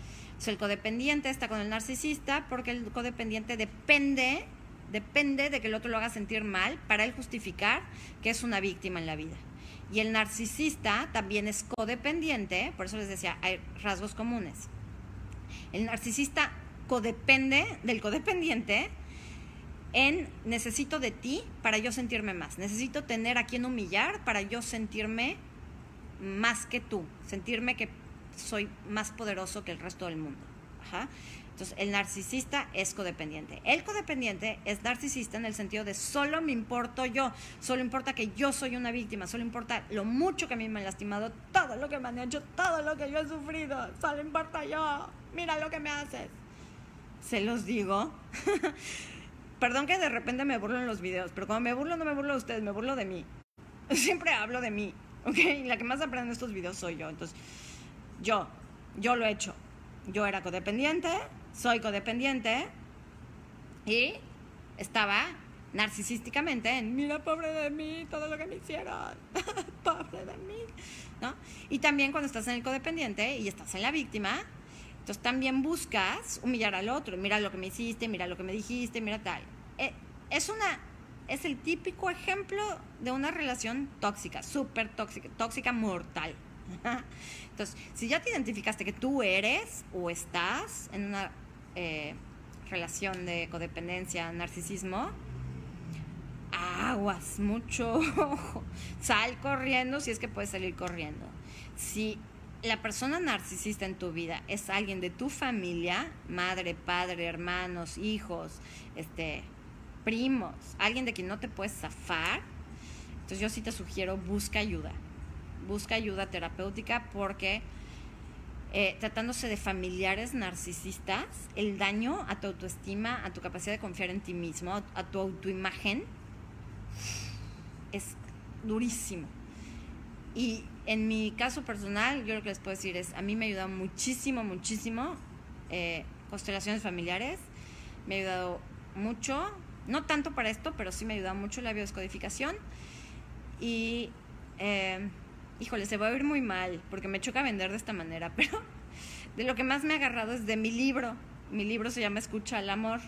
el codependiente está con el narcisista porque el codependiente depende, depende de que el otro lo haga sentir mal para él justificar que es una víctima en la vida. Y el narcisista también es codependiente, por eso les decía, hay rasgos comunes. El narcisista codepende del codependiente en necesito de ti para yo sentirme más. Necesito tener a quien humillar para yo sentirme más que tú, sentirme que soy más poderoso que el resto del mundo. Ajá. Entonces, el narcisista es codependiente. El codependiente es narcisista en el sentido de solo me importo yo, solo importa que yo soy una víctima, solo importa lo mucho que a mí me han lastimado, todo lo que me han hecho, todo lo que yo he sufrido, solo importa yo, mira lo que me haces. Se los digo. Perdón que de repente me burlo en los videos, pero cuando me burlo no me burlo de ustedes, me burlo de mí. Siempre hablo de mí, ¿ok? La que más aprende en estos videos soy yo. Entonces, yo, yo lo he hecho. Yo era codependiente, soy codependiente y estaba narcisísticamente en, mira, pobre de mí, todo lo que me hicieron, pobre de mí, ¿no? Y también cuando estás en el codependiente y estás en la víctima, entonces también buscas humillar al otro, mira lo que me hiciste, mira lo que me dijiste, mira tal. Eh, es una, es el típico ejemplo de una relación tóxica, súper tóxica, tóxica mortal, Entonces, si ya te identificaste que tú eres o estás en una eh, relación de codependencia, narcisismo, aguas, mucho Sal corriendo si es que puedes salir corriendo. Si la persona narcisista en tu vida es alguien de tu familia, madre, padre, hermanos, hijos, este, primos, alguien de quien no te puedes zafar, entonces yo sí te sugiero busca ayuda. Busca ayuda terapéutica porque eh, tratándose de familiares narcisistas, el daño a tu autoestima, a tu capacidad de confiar en ti mismo, a tu autoimagen, es durísimo. Y en mi caso personal, yo lo que les puedo decir es, a mí me ha ayudado muchísimo, muchísimo eh, constelaciones familiares, me ha ayudado mucho, no tanto para esto, pero sí me ha ayudado mucho la biodescodificación. Y, eh, híjole, se va a oír muy mal, porque me choca vender de esta manera, pero de lo que más me ha agarrado es de mi libro. Mi libro se llama Escucha al Amor.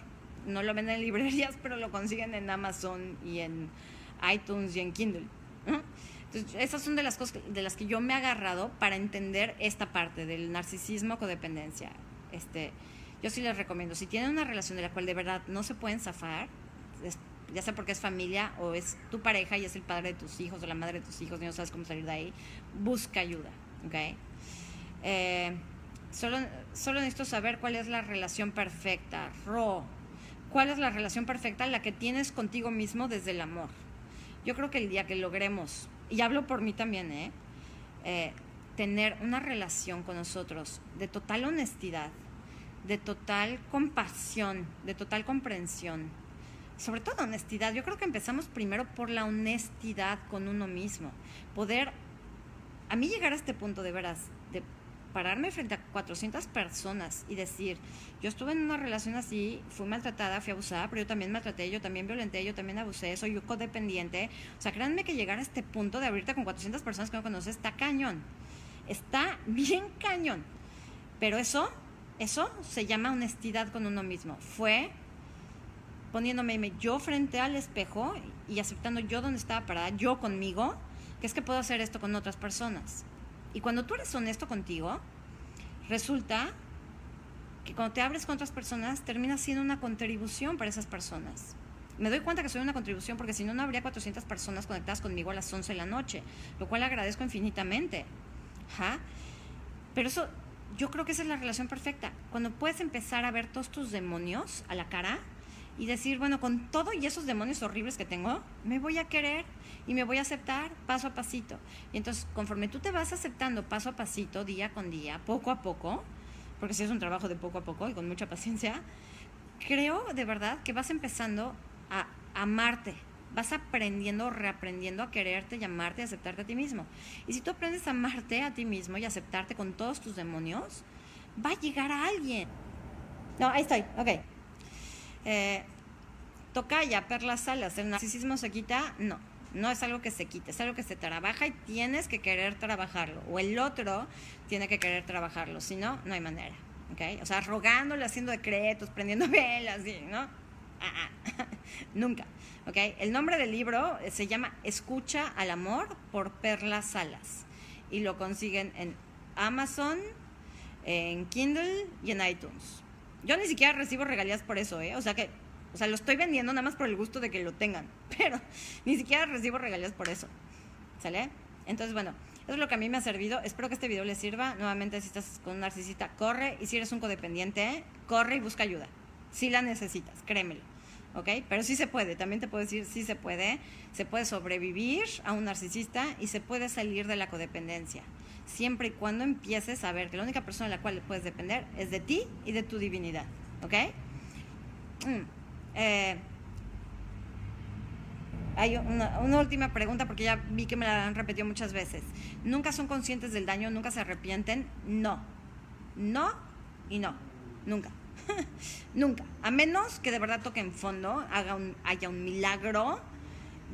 No lo venden en librerías, pero lo consiguen en Amazon y en iTunes y en Kindle. Entonces, esas son de las cosas de las que yo me he agarrado para entender esta parte del narcisismo codependencia. Este, yo sí les recomiendo, si tienen una relación de la cual de verdad no se pueden zafar, ya sea porque es familia o es tu pareja y es el padre de tus hijos o la madre de tus hijos y no sabes cómo salir de ahí, busca ayuda, ¿ok? Eh, solo, solo necesito saber cuál es la relación perfecta, Ro. ¿Cuál es la relación perfecta? La que tienes contigo mismo desde el amor. Yo creo que el día que logremos, y hablo por mí también, ¿eh? Eh, tener una relación con nosotros de total honestidad, de total compasión, de total comprensión, sobre todo honestidad. Yo creo que empezamos primero por la honestidad con uno mismo. Poder, a mí llegar a este punto de veras, de pararme frente a 400 personas y decir, yo estuve en una relación así, fui maltratada, fui abusada, pero yo también maltraté, yo también violenté, yo también abusé, soy codependiente. O sea, créanme que llegar a este punto de abrirte con 400 personas que no conoces está cañón. Está bien cañón. Pero eso, eso se llama honestidad con uno mismo. Fue poniéndome yo frente al espejo y aceptando yo donde estaba parada, yo conmigo, que es que puedo hacer esto con otras personas. Y cuando tú eres honesto contigo, resulta que cuando te abres con otras personas, termina siendo una contribución para esas personas. Me doy cuenta que soy una contribución porque si no, no habría 400 personas conectadas conmigo a las 11 de la noche, lo cual agradezco infinitamente. Pero eso, yo creo que esa es la relación perfecta. Cuando puedes empezar a ver todos tus demonios a la cara y decir, bueno, con todo y esos demonios horribles que tengo, me voy a querer y me voy a aceptar paso a pasito. Y entonces, conforme tú te vas aceptando paso a pasito, día con día, poco a poco, porque si es un trabajo de poco a poco y con mucha paciencia, creo de verdad que vas empezando a amarte, vas aprendiendo, reaprendiendo a quererte y amarte y aceptarte a ti mismo. Y si tú aprendes a amarte a ti mismo y aceptarte con todos tus demonios, va a llegar a alguien. No, ahí estoy, ok. Eh, ya Perla Salas, ¿el narcisismo se quita? No, no es algo que se quite, es algo que se trabaja y tienes que querer trabajarlo. O el otro tiene que querer trabajarlo, si no, no hay manera. ¿okay? O sea, rogándole, haciendo decretos, prendiendo velas, ¿no? Ah, ah. Nunca. ¿okay? El nombre del libro se llama Escucha al Amor por Perla Salas. Y lo consiguen en Amazon, en Kindle y en iTunes. Yo ni siquiera recibo regalías por eso, ¿eh? O sea que, o sea, lo estoy vendiendo nada más por el gusto de que lo tengan, pero ni siquiera recibo regalías por eso. ¿Sale? Entonces, bueno, eso es lo que a mí me ha servido. Espero que este video les sirva. Nuevamente, si estás con un narcisista, corre. Y si eres un codependiente, corre y busca ayuda. Si la necesitas, créemelo. ¿Ok? Pero sí se puede. También te puedo decir, sí se puede. Se puede sobrevivir a un narcisista y se puede salir de la codependencia siempre y cuando empieces a ver que la única persona de la cual puedes depender es de ti y de tu divinidad. ¿Ok? Mm, eh, hay una, última pregunta porque ya vi que me la han repetido muchas veces. ¿Nunca son conscientes del daño? ¿Nunca se arrepienten? No. No y no. Nunca. Nunca. A menos que de verdad toquen fondo, haga un, haya un milagro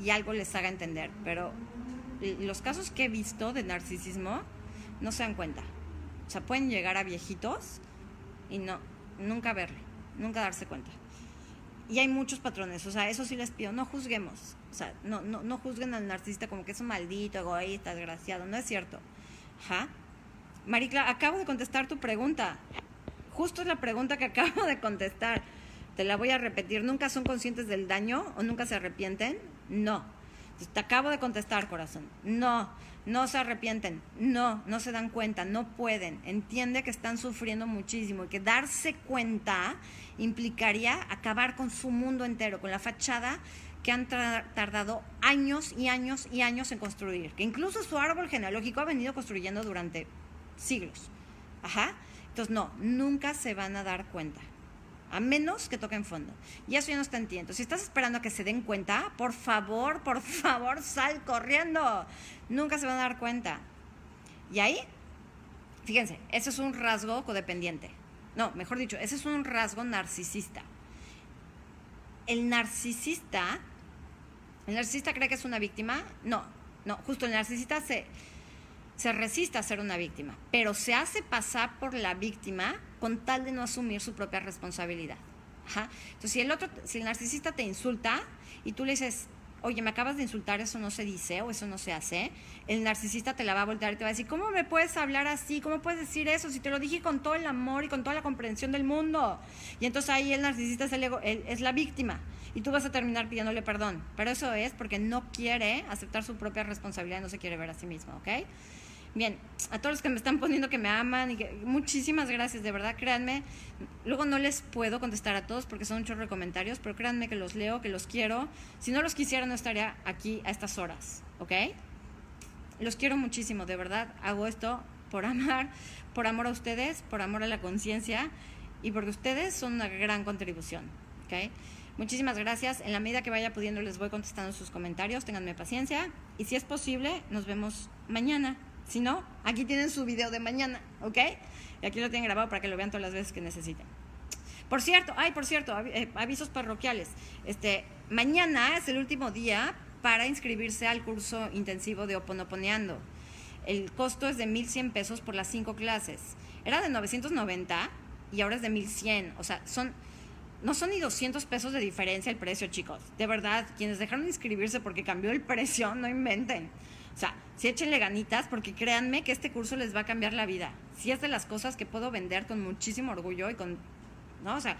y algo les haga entender. Pero los casos que he visto de narcisismo, no se dan cuenta. O sea, pueden llegar a viejitos y no, nunca verle, nunca darse cuenta. Y hay muchos patrones, o sea, eso sí les pido, no juzguemos. O sea, no, no, no juzguen al narcisista como que es un maldito, egoísta, desgraciado. No es cierto. Ajá. Maricla, acabo de contestar tu pregunta. Justo es la pregunta que acabo de contestar. Te la voy a repetir. ¿Nunca son conscientes del daño o nunca se arrepienten? No. te acabo de contestar, corazón. No, no se arrepienten. No, no se dan cuenta. No pueden. Entiende que están sufriendo muchísimo y que darse cuenta implicaría acabar con su mundo entero, con la fachada que han tardado años y años y años en construir, que incluso su árbol genealógico ha venido construyendo durante siglos. Ajá. Entonces, no, nunca se van a dar cuenta. A menos que toquen fondo. Y eso ya no está entiendo. Si estás esperando a que se den cuenta, por favor, por favor, sal corriendo. Nunca se van a dar cuenta. Y ahí, fíjense, ese es un rasgo codependiente. No, mejor dicho, ese es un rasgo narcisista. El narcisista, el narcisista cree que es una víctima. No, no, justo el narcisista se, se resiste a ser una víctima, pero se hace pasar por la víctima con tal de no asumir su propia responsabilidad. Entonces, si el otro, si el narcisista te insulta y tú le dices, oye, me acabas de insultar, eso no se dice o eso no se hace, el narcisista te la va a voltear y te va a decir, ¿cómo me puedes hablar así? ¿Cómo puedes decir eso? Si te lo dije con todo el amor y con toda la comprensión del mundo. Y entonces ahí el narcisista es, es la víctima y tú vas a terminar pidiéndole perdón. Pero eso es porque no quiere aceptar su propia responsabilidad no se quiere ver a sí mismo, ¿ok? Bien, a todos los que me están poniendo que me aman y que muchísimas gracias, de verdad, créanme. Luego no les puedo contestar a todos porque son muchos comentarios, pero créanme que los leo, que los quiero. Si no los quisiera no estaría aquí a estas horas, ¿ok? Los quiero muchísimo, de verdad. Hago esto por amar, por amor a ustedes, por amor a la conciencia y porque ustedes son una gran contribución, ¿ok? Muchísimas gracias. En la medida que vaya pudiendo les voy contestando sus comentarios. Ténganme paciencia. Y si es posible, nos vemos mañana. Si no, aquí tienen su video de mañana, ¿ok? Y aquí lo tienen grabado para que lo vean todas las veces que necesiten. Por cierto, ay, por cierto, eh, avisos parroquiales. Este, mañana es el último día para inscribirse al curso intensivo de Oponoponeando. El costo es de 1.100 pesos por las cinco clases. Era de 990 y ahora es de 1.100. O sea, son, no son ni 200 pesos de diferencia el precio, chicos. De verdad, quienes dejaron de inscribirse porque cambió el precio, no inventen. O sea, sí échenle ganitas porque créanme que este curso les va a cambiar la vida. Sí es de las cosas que puedo vender con muchísimo orgullo y con, ¿no? O sea,